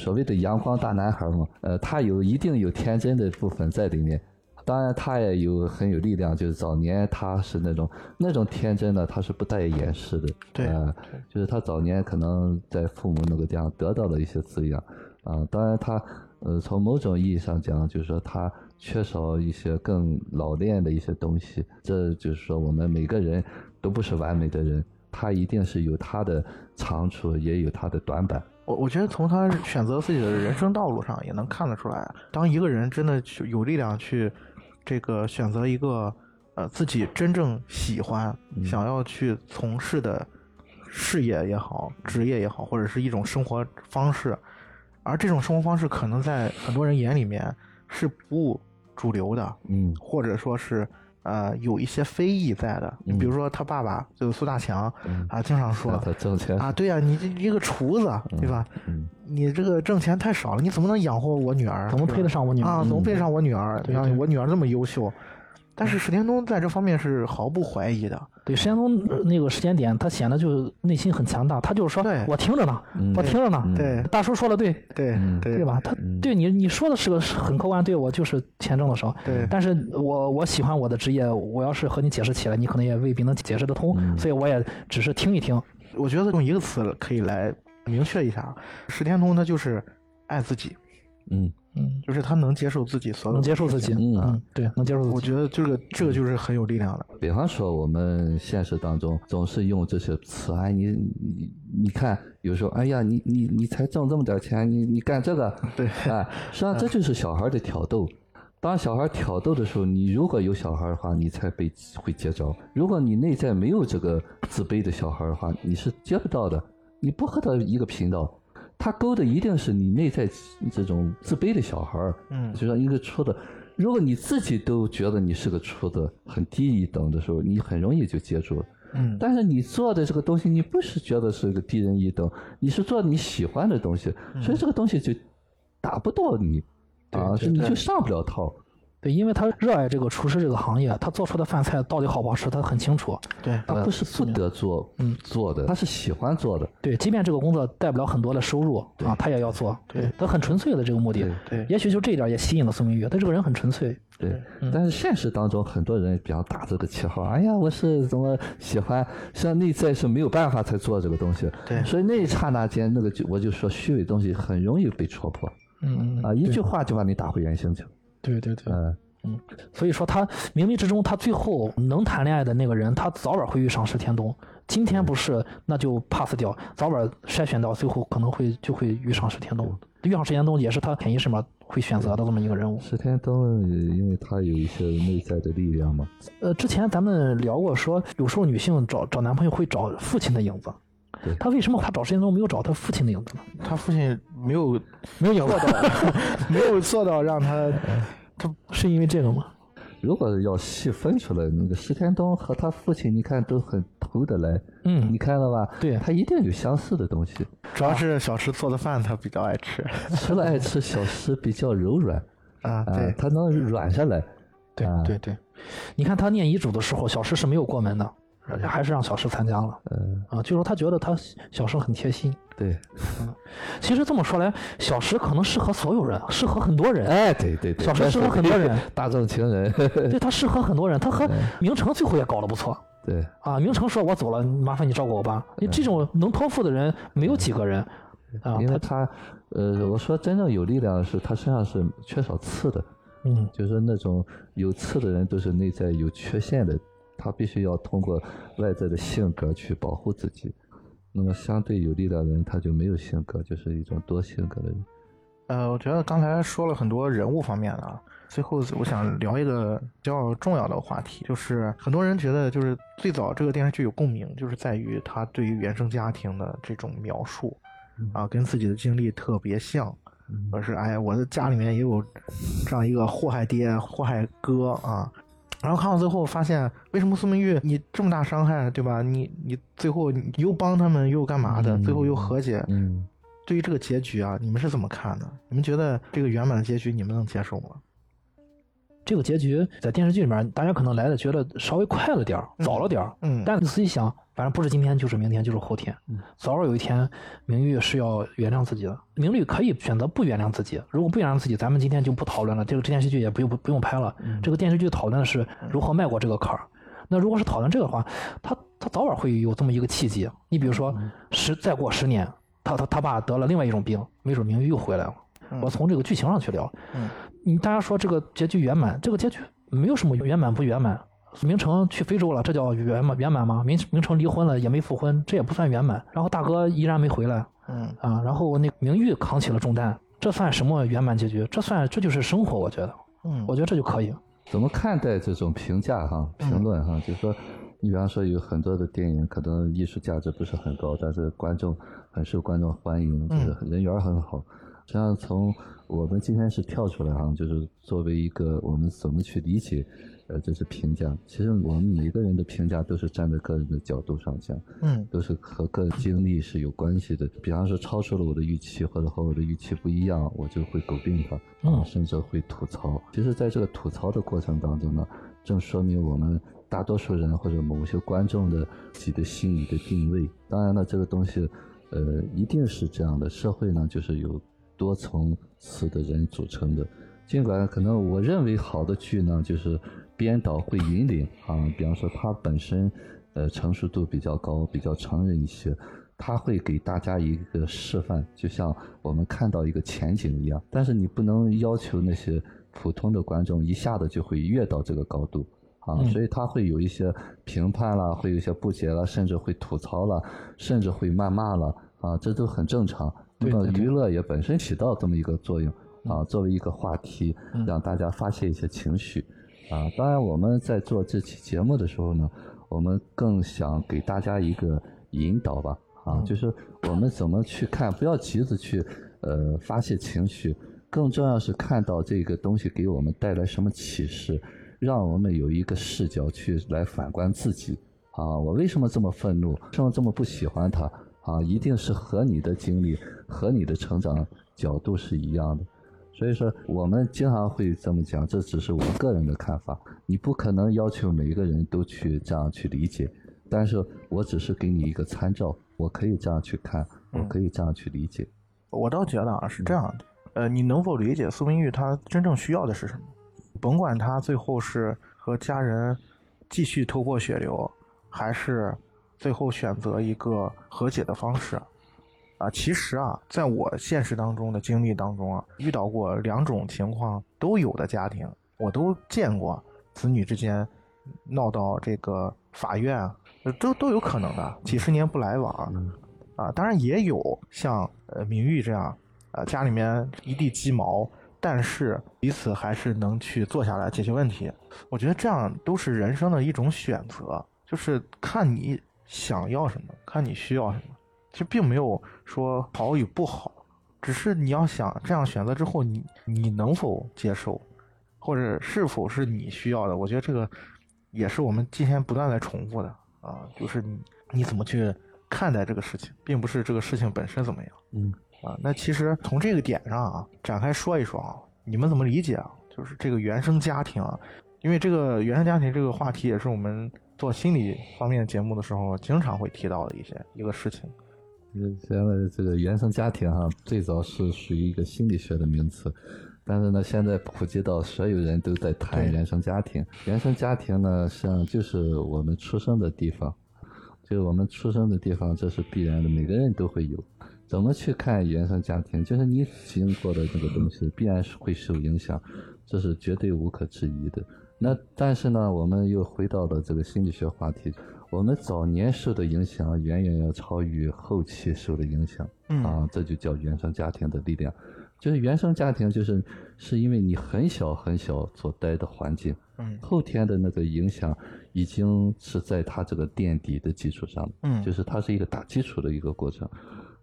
所谓的阳光大男孩嘛，呃，他有一定有天真的部分在里面。当然，他也有很有力量，就是早年他是那种那种天真的，他是不带掩饰的。对呃，就是他早年可能在父母那个地方得到了一些滋养啊。当然他，呃，从某种意义上讲，就是说他缺少一些更老练的一些东西。这就是说，我们每个人都不是完美的人，他一定是有他的长处，也有他的短板。我我觉得从他选择自己的人生道路上也能看得出来，当一个人真的去有力量去这个选择一个呃自己真正喜欢、想要去从事的事业也好、职业也好，或者是一种生活方式，而这种生活方式可能在很多人眼里面是不主流的，嗯。或者说是呃有一些非议在的。你比如说他爸爸就是苏大强嗯啊，经常说他挣钱啊，对呀、你这一个厨子对吧？嗯你这个挣钱太少了，你怎么能养活我女儿？怎么配得上我女儿？啊？怎么配得上我女儿？对吧我女儿这么优秀，但是史天东在这方面是毫不怀疑的。对，石天东呃那个时间点，他显得就内心很强大，他就是说我听着呢，嗯我听着呢，对大叔说的对，对嗯。对。对吧？他对你你说的是个很客观，对我就是钱挣的少，对。但是我我喜欢我的职业，我要是和你解释起来，你可能也未必能解释得通，嗯。所以我也只是听一听。我觉得用一个词可以来明确一下，石天东他就是爱自己，嗯嗯，就是他能接受自己所有，能接受自己，嗯嗯，对，能接受自己。我觉得这个这个就是很有力量的。比方说，我们现实当中总是用这些词，哎，你你你看，有时候，哎呀，你你你才挣这么点钱，你你干这个，对哎，实际上这就是小孩的挑逗。当小孩挑逗的时候，你如果有小孩的话，你才被会接招；如果你内在没有这个自卑的小孩的话，你是接不到的。你不和他一个频道，他勾的一定是你内在这种自卑的小孩儿。嗯就像一个戳的，如果你自己都觉得你是个戳的，很低一等的时候，你很容易就接住了。嗯，但是你做的这个东西，你不是觉得是个低人一等，你是做你喜欢的东西，所以这个东西就打不到你，啊，对是你就上不了套。对，因为他热爱这个厨师这个行业，他做出的饭菜到底好不好吃，他很清楚。对，他不是不得做，嗯做的，他是喜欢做的。对，即便这个工作带不了很多的收入啊，他也要做。对，他很纯粹的这个目的。对也许就这一点也吸引了苏明玉，他这个人很纯粹。对，嗯但是现实当中很多人比较打这个旗号，哎呀，我是怎么喜欢，实际上内在是没有办法才做这个东西。对所以那一刹那间，那个就我就说虚伪东西很容易被戳破嗯啊，一句话就把你打回原形去。对对对。嗯，所以说他冥冥之中，他最后能谈恋爱的那个人，他早晚会遇上石天东。今天不是，那就 pass 掉，早晚筛选到最后可能会就会遇上石天东。遇上石天东也是他潜意识嘛会选择的这么一个人物。石天东，因为他有一些内在的力量嘛。呃，之前咱们聊过说，有时候女性找找男朋友会找父亲的影子对。他为什么他找石天东没有找他父亲的影子呢？他父亲没有没有做到，没有做到让他他是因为这个吗？如果要细分出来，那个石天东和他父亲，你看都很投得来，嗯你，看了吧？对他一定有相似的东西。主要是小石做的饭他比较爱吃 除了爱吃，小石比较柔软啊，啊对，，他能软下来。对啊对对，你看他念遗嘱的时候，小石是没有过门的，还是让小石参加了。嗯，啊，就说他觉得他小石很贴心。对，嗯其实这么说来，小石可能适合所有人，适合很多人。哎，对对对，小石适合很多人，大众情人。对他适合很多人。他和明成最后也搞得不错对，啊。明成说：“我走了，麻烦你照顾我吧。”你这种能托付的人没有几个人啊。因为他他，呃，我说真正有力量的是他身上是缺少刺的，嗯就是那种有刺的人都是内在有缺陷的，他必须要通过外在的性格去保护自己。那么相对有力量的人，他就没有性格，就是一种多性格的人。呃，我觉得刚才说了很多人物方面的，啊，最后我想聊一个比较重要的话题，就是很多人觉得就是最早这个电视剧有共鸣，就是在于他对于原生家庭的这种描述，啊，跟自己的经历特别像，而是哎，我的家里面也有这样一个祸害爹、祸害哥啊。然后看到最后发现，为什么苏明玉你这么大伤害，对吧？你你最后你又帮他们又干嘛的？最后又和解。嗯，对于这个结局啊，你们是怎么看的？你们觉得这个圆满的结局你们能接受吗？这个结局在电视剧里面，大家可能来的觉得稍微快了点儿，早了点儿。嗯，但仔细想，反正不是今天就是明天就是后天，早晚有一天，明玉是要原谅自己的。明玉可以选择不原谅自己，如果不原谅自己，咱们今天就不讨论了，这个电视剧也不用不不用拍了。这个电视剧讨论的是如何迈过这个坎儿。那如果是讨论这个的话，他他早晚会有这么一个契机。你比如说，十再过十年，他他他爸得了另外一种病，没准明玉又回来了。我从这个剧情上去聊。嗯，你大家说这个结局圆满，这个结局没有什么圆满不圆满。明成去非洲了，这叫圆满圆满吗？明明成离婚了也没复婚，这也不算圆满。然后大哥依然没回来。嗯啊，然后那明玉扛起了重担，这算什么圆满结局？这算这就是生活，我觉得。嗯，我觉得这就可以。怎么看待这种评价哈？评论哈，就是说，你比方说有很多的电影可能艺术价值不是很高，但是观众很受观众欢迎，就是人缘很好。实际上从我们今天是跳出来哈，就是作为一个我们怎么去理解，呃，这是评价。其实我们每个人的评价都是站在个人的角度上讲，嗯，都是和个人经历是有关系的。比方说超出了我的预期，或者和我的预期不一样，我就会诟病他，啊，甚至会吐槽。其实，在这个吐槽的过程当中呢，正说明我们大多数人或者某些观众的自己的心理的定位。当然了，这个东西，呃，一定是这样的。社会呢，就是有。多层次的人组成的，尽管可能我认为好的剧呢，就是编导会引领啊，比方说他本身呃成熟度比较高，比较成人一些，他会给大家一个示范，就像我们看到一个前景一样。但是你不能要求那些普通的观众一下子就会跃到这个高度啊，所以他会有一些评判啦，会有一些不解了，甚至会吐槽了，甚至会谩骂了啊，这都很正常。那么娱乐也本身起到这么一个作用啊，作为一个话题，让大家发泄一些情绪啊。当然，我们在做这期节目的时候呢，我们更想给大家一个引导吧啊，就是我们怎么去看，不要急着去呃发泄情绪，更重要是看到这个东西给我们带来什么启示，让我们有一个视角去来反观自己啊。我为什么这么愤怒？为什么这么不喜欢他？啊，一定是和你的经历和你的成长角度是一样的，所以说我们经常会这么讲，这只是我个人的看法，你不可能要求每一个人都去这样去理解，但是我只是给你一个参照，我可以这样去看，我可以这样去理解。我倒觉得啊是这样的，呃，你能否理解苏明玉他真正需要的是什么？甭管他最后是和家人继续头破血流，还是。最后选择一个和解的方式，啊，其实啊，在我现实当中的经历当中啊，遇到过两种情况都有的家庭，我都见过子女之间闹到这个法院，都都有可能的，几十年不来往，啊，当然也有像呃明玉这样，啊，家里面一地鸡毛，但是彼此还是能去坐下来解决问题。我觉得这样都是人生的一种选择，就是看你。想要什么，看你需要什么，其实并没有说好与不好，只是你要想这样选择之后，你你能否接受，或者是否是你需要的？我觉得这个也是我们今天不断在重复的啊，就是你你怎么去看待这个事情，并不是这个事情本身怎么样。嗯啊，那其实从这个点上啊，展开说一说啊，你们怎么理解啊？就是这个原生家庭啊，因为这个原生家庭这个话题也是我们。做心理方面节目的时候，经常会提到的一些一个事情。现在这个原生家庭哈，最早是属于一个心理学的名词，但是呢，现在普及到所有人都在谈原生家庭。原生家庭呢，实际上就是我们出生的地方，就是我们出生的地方，这是必然的，每个人都会有。怎么去看原生家庭？就是你经过的这个东西，必然是会受影响，这是绝对无可置疑的。那但是呢，我们又回到了这个心理学话题。我们早年受的影响远远要超于后期受的影响，啊，这就叫原生家庭的力量。就是原生家庭，就是是因为你很小很小所待的环境，嗯后天的那个影响已经是在他这个垫底的基础上，嗯就是它是一个打基础的一个过程。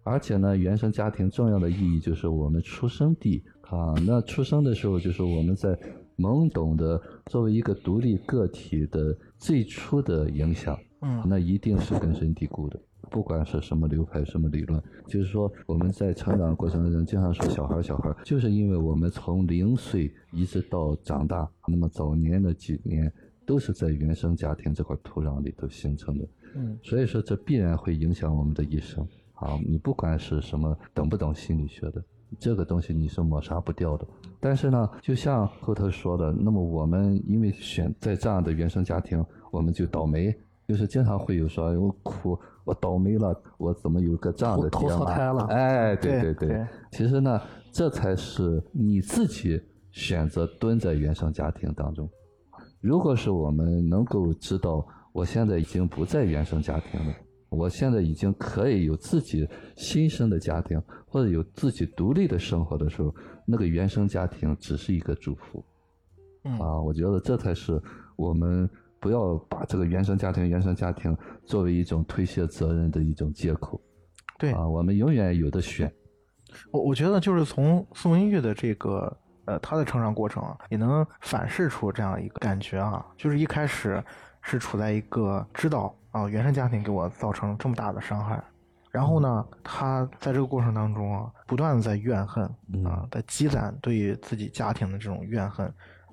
而且呢，原生家庭重要的意义就是我们出生地啊，那出生的时候就是我们在懵懂的作为一个独立个体的最初的影响，嗯那一定是根深蒂固的。不管是什么流派、什么理论，就是说我们在成长过程中经常说小孩儿小孩儿，就是因为我们从零岁一直到长大，那么早年的几年都是在原生家庭这块土壤里头形成的。嗯所以说这必然会影响我们的一生啊！你不管是什么懂不懂心理学的，这个东西你是抹杀不掉的。但是呢，就像后头说的，那么我们因为选在这样的原生家庭，我们就倒霉，就是经常会有说，哎我苦，我倒霉了，我怎么有个这样的投爹妈？投错胎了哎，对对对对其实呢，这才是你自己选择蹲在原生家庭当中。如果是我们能够知道，我现在已经不在原生家庭了，我现在已经可以有自己新生的家庭，或者有自己独立的生活的时候，那个原生家庭只是一个祝福嗯啊！我觉得这才是我们不要把这个原生家庭、原生家庭作为一种推卸责任的一种借口对，啊！我们永远有的选。我我觉得就是从宋文玉的这个呃他的成长过程啊，也能反射出这样一个感觉啊，就是一开始是处在一个知道啊原生家庭给我造成这么大的伤害，然后呢，他在这个过程当中啊，不断的在怨恨啊，在积攒对于自己家庭的这种怨恨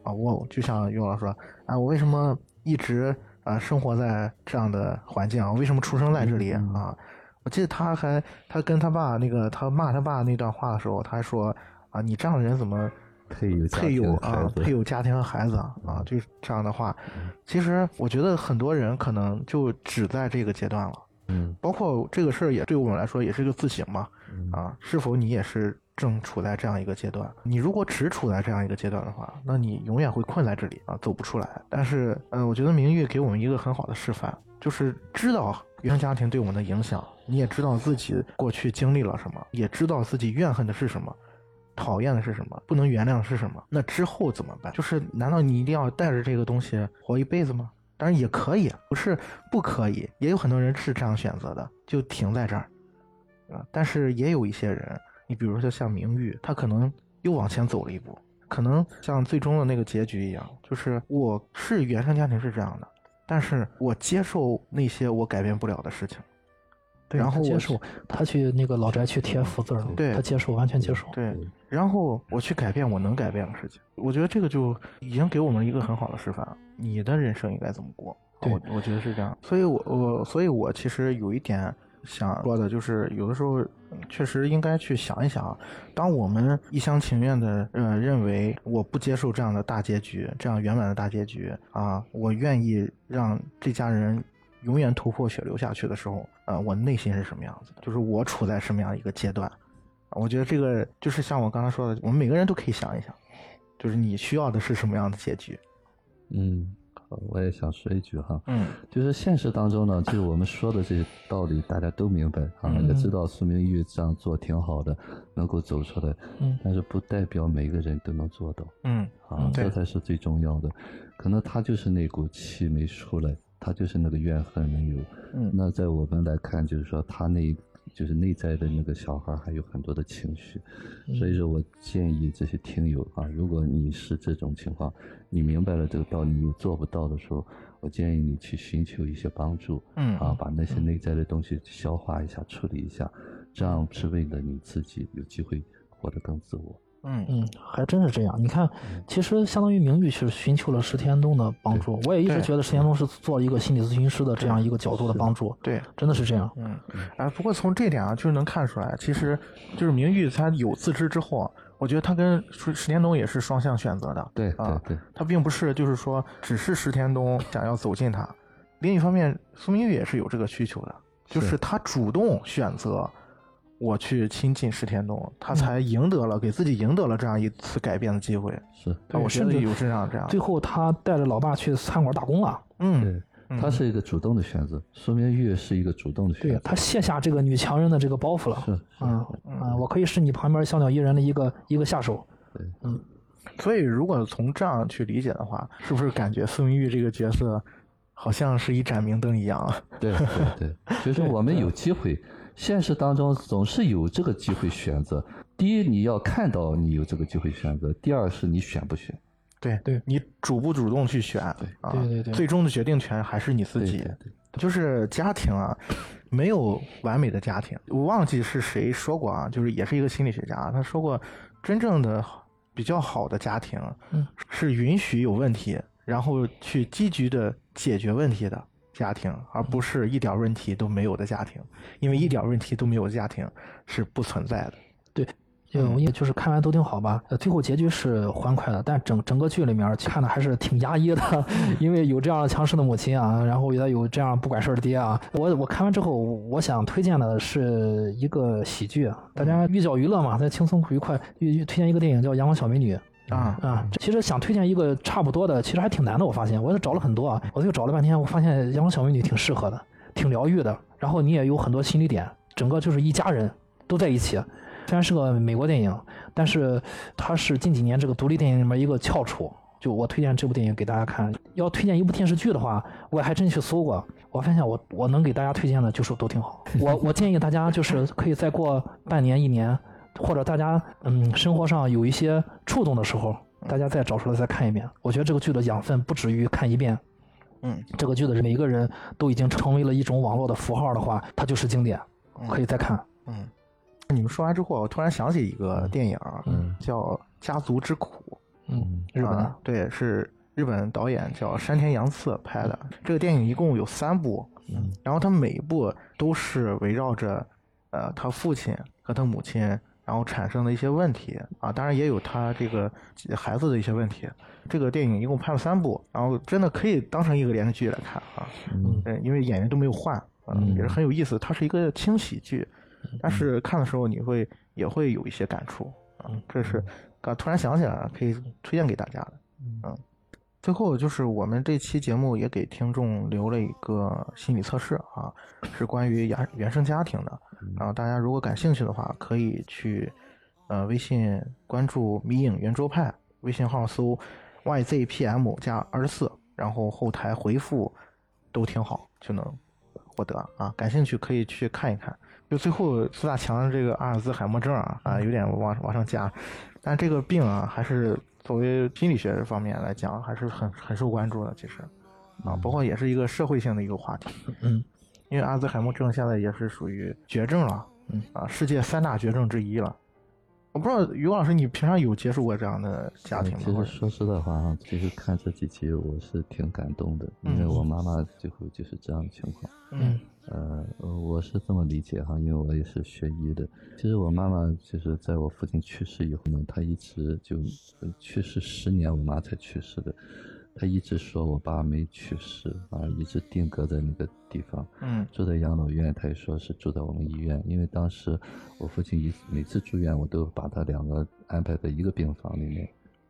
啊，我就像于老师说啊，我为什么一直啊生活在这样的环境啊？我为什么出生在这里啊？我记得他还他跟他爸那个他骂他爸那段话的时候，他还说啊，你这样的人怎么配有配有啊配有家庭和孩子啊啊，就是这样的话。其实我觉得很多人可能就只在这个阶段了，嗯包括这个事儿也对我们来说也是一个自省嘛嗯啊，是否你也是正处在这样一个阶段？你如果只处在这样一个阶段的话，那你永远会困在这里啊，走不出来。但是，呃，我觉得明玉给我们一个很好的示范，就是知道原生家庭对我们的影响，你也知道自己过去经历了什么，也知道自己怨恨的是什么。讨厌的是什么？不能原谅是什么？那之后怎么办？就是难道你一定要带着这个东西活一辈子吗？当然也可以，不是不可以，也有很多人是这样选择的，就停在这儿，啊。但是也有一些人，你比如说像明玉，他可能又往前走了一步，可能像最终的那个结局一样，就是我是原生家庭是这样的，但是我接受那些我改变不了的事情，对然后接受，他去那个老宅去贴福字儿了，对他接受，完全接受。对，然后我去改变我能改变的事情，我觉得这个就已经给我们一个很好的示范，你的人生应该怎么过。对我我觉得是这样，所以我我所以我其实有一点想说的，就是有的时候嗯确实应该去想一想，当我们一厢情愿的呃认为我不接受这样的大结局，这样圆满的大结局啊，我愿意让这家人永远头破血流下去的时候，呃，我内心是什么样子的？就是我处在什么样一个阶段？我觉得这个就是像我刚才说的，我们每个人都可以想一想，就是你需要的是什么样的结局？嗯，好，我也想说一句哈，嗯就是现实当中呢，就是我们说的这些道理，大家都明白啊，嗯也知道苏明玉这样做挺好的，能够走出来，嗯但是不代表每个人都能做到嗯啊嗯，这才是最重要的。可能他就是那股气没出来，他就是那个怨恨没有。嗯那在我们来看，就是说他那就是内在的那个小孩还有很多的情绪，所以说我建议这些听友啊，如果你是这种情况，你明白了这个道理又做不到的时候，我建议你去寻求一些帮助，嗯啊，把那些内在的东西消化一下、处理一下，这样是为了你自己有机会活得更自我。嗯嗯，还真是这样。你看，其实相当于明玉是寻求了石天东的帮助。我也一直觉得石天东是做了一个心理咨询师的这样一个角度的帮助，对，真的是这样。嗯，啊，不过从这点啊，就是能看出来，其实就是明玉他有自知之后啊，我觉得他跟石石天东也是双向选择的。对啊对对，他并不是就是说只是石天东想要走近他，另一方面，苏明玉也是有这个需求的，就是是他主动选择我去亲近石田东，他才赢得了、给自己赢得了这样一次改变的机会。是，但，我甚至有这样这样，最后他带着老爸去餐馆打工了。嗯对，嗯他是一个主动的选择，说明玉是一个主动的选择。对他卸下这个女强人的这个包袱了。是嗯啊，我可以是你旁边小鸟依人的一个一个下手嗯。所以如果从这样去理解的话，是不是感觉苏明玉这个角色好像是一盏明灯一样啊？对对对，就是我们有机会，现实当中总是有这个机会选择。第一，你要看到你有这个机会选择；第二，是你选不选。对对你主不主动去选，啊，对对对最终的决定权还是你自己。对对对就是家庭啊，没有完美的家庭。我忘记是谁说过啊，就是也是一个心理学家，他说过，真正的比较好的家庭，嗯，是允许有问题，然后去积极的解决问题的家庭，而不是一点问题都没有的家庭。因为一点问题都没有的家庭是不存在的。嗯，也就是看完都挺好吧，呃，最后结局是欢快的，但整整个剧里面看的还是挺压抑的，因为有这样强势的母亲啊，然后也有这样不管事儿的爹啊。我我看完之后，我想推荐的是一个喜剧，啊，大家寓教于乐嘛，再轻松愉快，推推荐一个电影叫《阳光小美女》。啊啊，其实想推荐一个差不多的，其实还挺难的。我发现，我也找了很多啊，我就找了半天，我发现《阳光小美女》挺适合的，挺疗愈的。然后你也有很多心理点，整个就是一家人都在一起。虽然是个美国电影，但是它是近几年这个独立电影里面一个翘楚。就我推荐这部电影给大家看。要推荐一部电视剧的话，我还真去搜过，我发现我我能给大家推荐的就是都挺好。我我建议大家就是可以再过半年一年，或者大家嗯生活上有一些触动的时候，大家再找出来再看一遍。我觉得这个剧的养分不止于看一遍。嗯，这个剧的每一个人都已经成为了一种网络的符号的话，它就是经典，可以再看。嗯，你们说完之后，我突然想起一个电影，嗯叫《家族之苦》。嗯，日本的啊，对，是日本导演叫山田洋次拍的。这个电影一共有三部，嗯，然后他每一部都是围绕着呃他父亲和他母亲，然后产生的一些问题啊，当然也有他这个孩子的一些问题。这个电影一共拍了三部，然后真的可以当成一个连续剧来看啊，嗯嗯，因为演员都没有换，啊，嗯也是很有意思。它是一个轻喜剧，但是看的时候你会也会有一些感触啊，这是啊突然想起来了，可以推荐给大家的。嗯，最后就是我们这期节目也给听众留了一个心理测试啊，是关于原原生家庭的。然后大家如果感兴趣的话，可以去呃微信关注“迷影圆桌派”微信号搜 “yzpm 加二十四”，然后后台回复“都挺好”就能获得啊。感兴趣可以去看一看。就最后四大强的这个阿尔兹海默症啊啊有点往往上加，但这个病啊还是作为心理学方面来讲还是很很受关注的，其实啊，包括也是一个社会性的一个话题。嗯，因为阿兹海默症现在也是属于绝症了，嗯啊，世界三大绝症之一了。我不知道于老师，你平常有接触过这样的家庭吗？其实说实在话啊，其实看这几集我是挺感动的，因为我妈妈最后就是这样的情况。嗯呃，我是这么理解哈，因为我也是学医的。其实我妈妈就是在我父亲去世以后呢，她一直就呃去世十年，我妈才去世的。她一直说我爸没去世啊，一直定格在那个地方。嗯住在养老院，他也说是住在我们医院，因为当时我父亲一每次住院，我都把他两个安排在一个病房里面。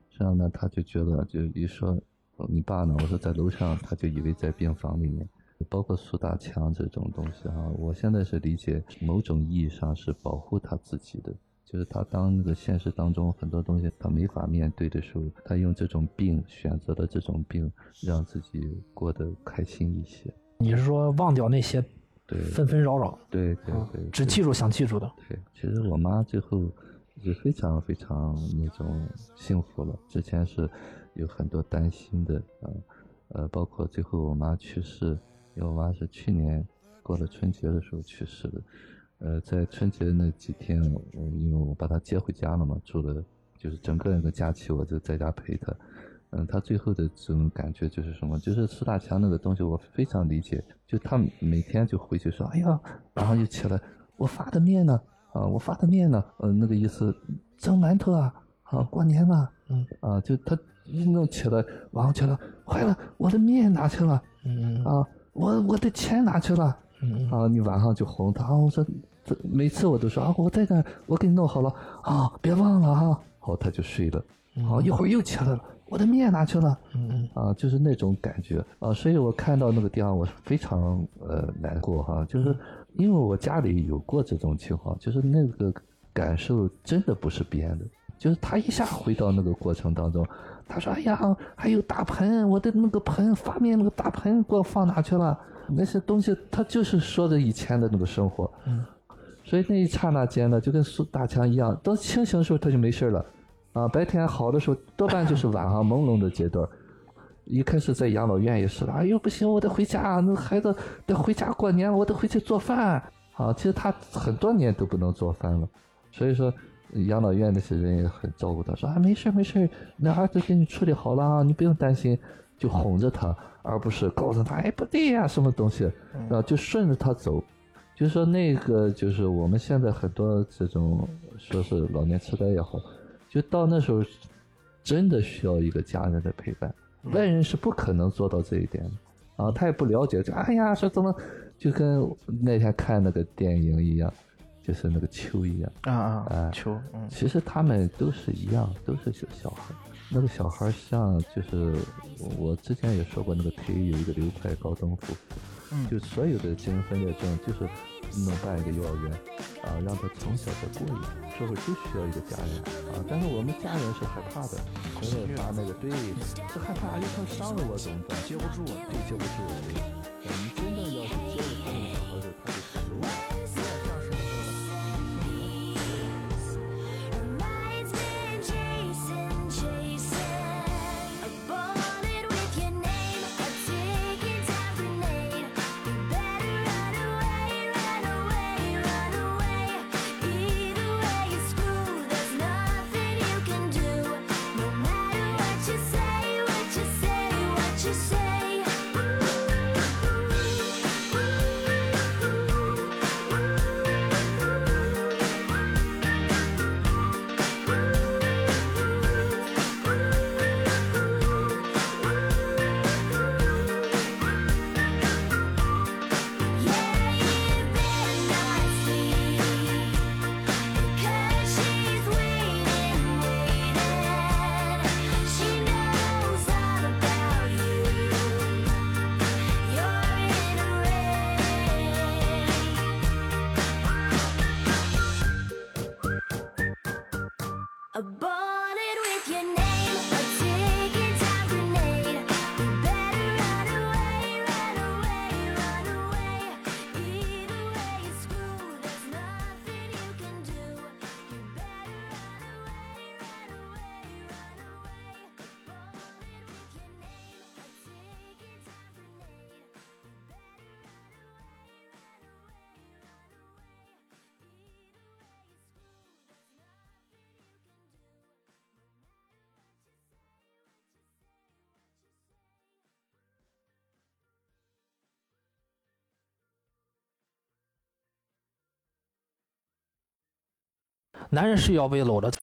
这样呢，他就觉得就一说哦你爸呢，我说在楼上，他就以为在病房里面。包括苏大强这种东西哈、我现在是理解某种意义上是保护他自己的，就是他当那个现实当中很多东西他没法面对的时候，他用这种病选择了这种病，让自己过得开心一些。你是说忘掉那些对纷纷扰扰，对对啊对，对只记住想记住的。对，其实我妈最后是非常非常那种幸福了。之前是有很多担心的，呃呃，包括最后我妈去世，因为我妈是去年过了春节的时候去世的。呃，在春节那几天，我因为我把他接回家了嘛，住了就是整个那个假期，我就在家陪他。嗯，她最后的这种感觉就是什么？就是苏大强那个东西，我非常理解。就他每天就回去说：“哎呀，然后就起来，我发的面呢？啊，我发的面呢？呃，那个意思，蒸馒头啊，啊，过年了，嗯啊，就他一弄起来，晚上起来，坏了，我的面哪去了？嗯啊，我我的钱哪去了？嗯啊，你晚上就哄他，啊我说，这每次我都说啊，我在这儿，我给你弄好了啊，别忘了哈、好他就睡了，好一会儿又起来了，我的面哪去了？嗯嗯。啊，就是那种感觉。啊，所以我看到那个地方，我是非常呃难过哈，就是因为我家里有过这种情况，就是那个感受真的不是编的，就是他一下回到那个过程当中，他说：“哎呀，还有大盆，我的那个盆发面那个大盆给我放哪去了？那些东西，他就是说的以前的那个生活。”嗯，所以那一刹那间呢，就跟苏大强一样，等清醒的时候他就没事了，啊，白天好的时候多半就是晚上朦胧的阶段。一开始在养老院也是了，哎呦不行，我得回家，那孩子得回家过年，我得回去做饭。啊，其实他很多年都不能做饭了，所以说养老院那些人也很照顾他，说啊没事没事，那儿子给你处理好了啊，你不用担心，就哄着他，而不是告诉他哎不对呀、什么东西，啊就顺着他走。就说那个就是我们现在很多这种说是老年痴呆也好，就到那时候真的需要一个家人的陪伴，外人是不可能做到这一点的。啊，他也不了解，就哎呀说怎么就跟那天看那个电影一样，就是那个秋一样，啊啊哎，球，嗯。其实他们都是一样，都是小小孩儿。那个小孩儿像就是我之前也说过，那个腿有一个流派高登夫妇，嗯就所有的精神分裂症就是能办一个幼儿园啊，让他从小在过瘾，社会就需要一个家人啊。但是我们家人是害怕的，所以把那个对是害怕，又他伤了我怎么办？接不住，对，接不住。对，呃你男人是要被搂着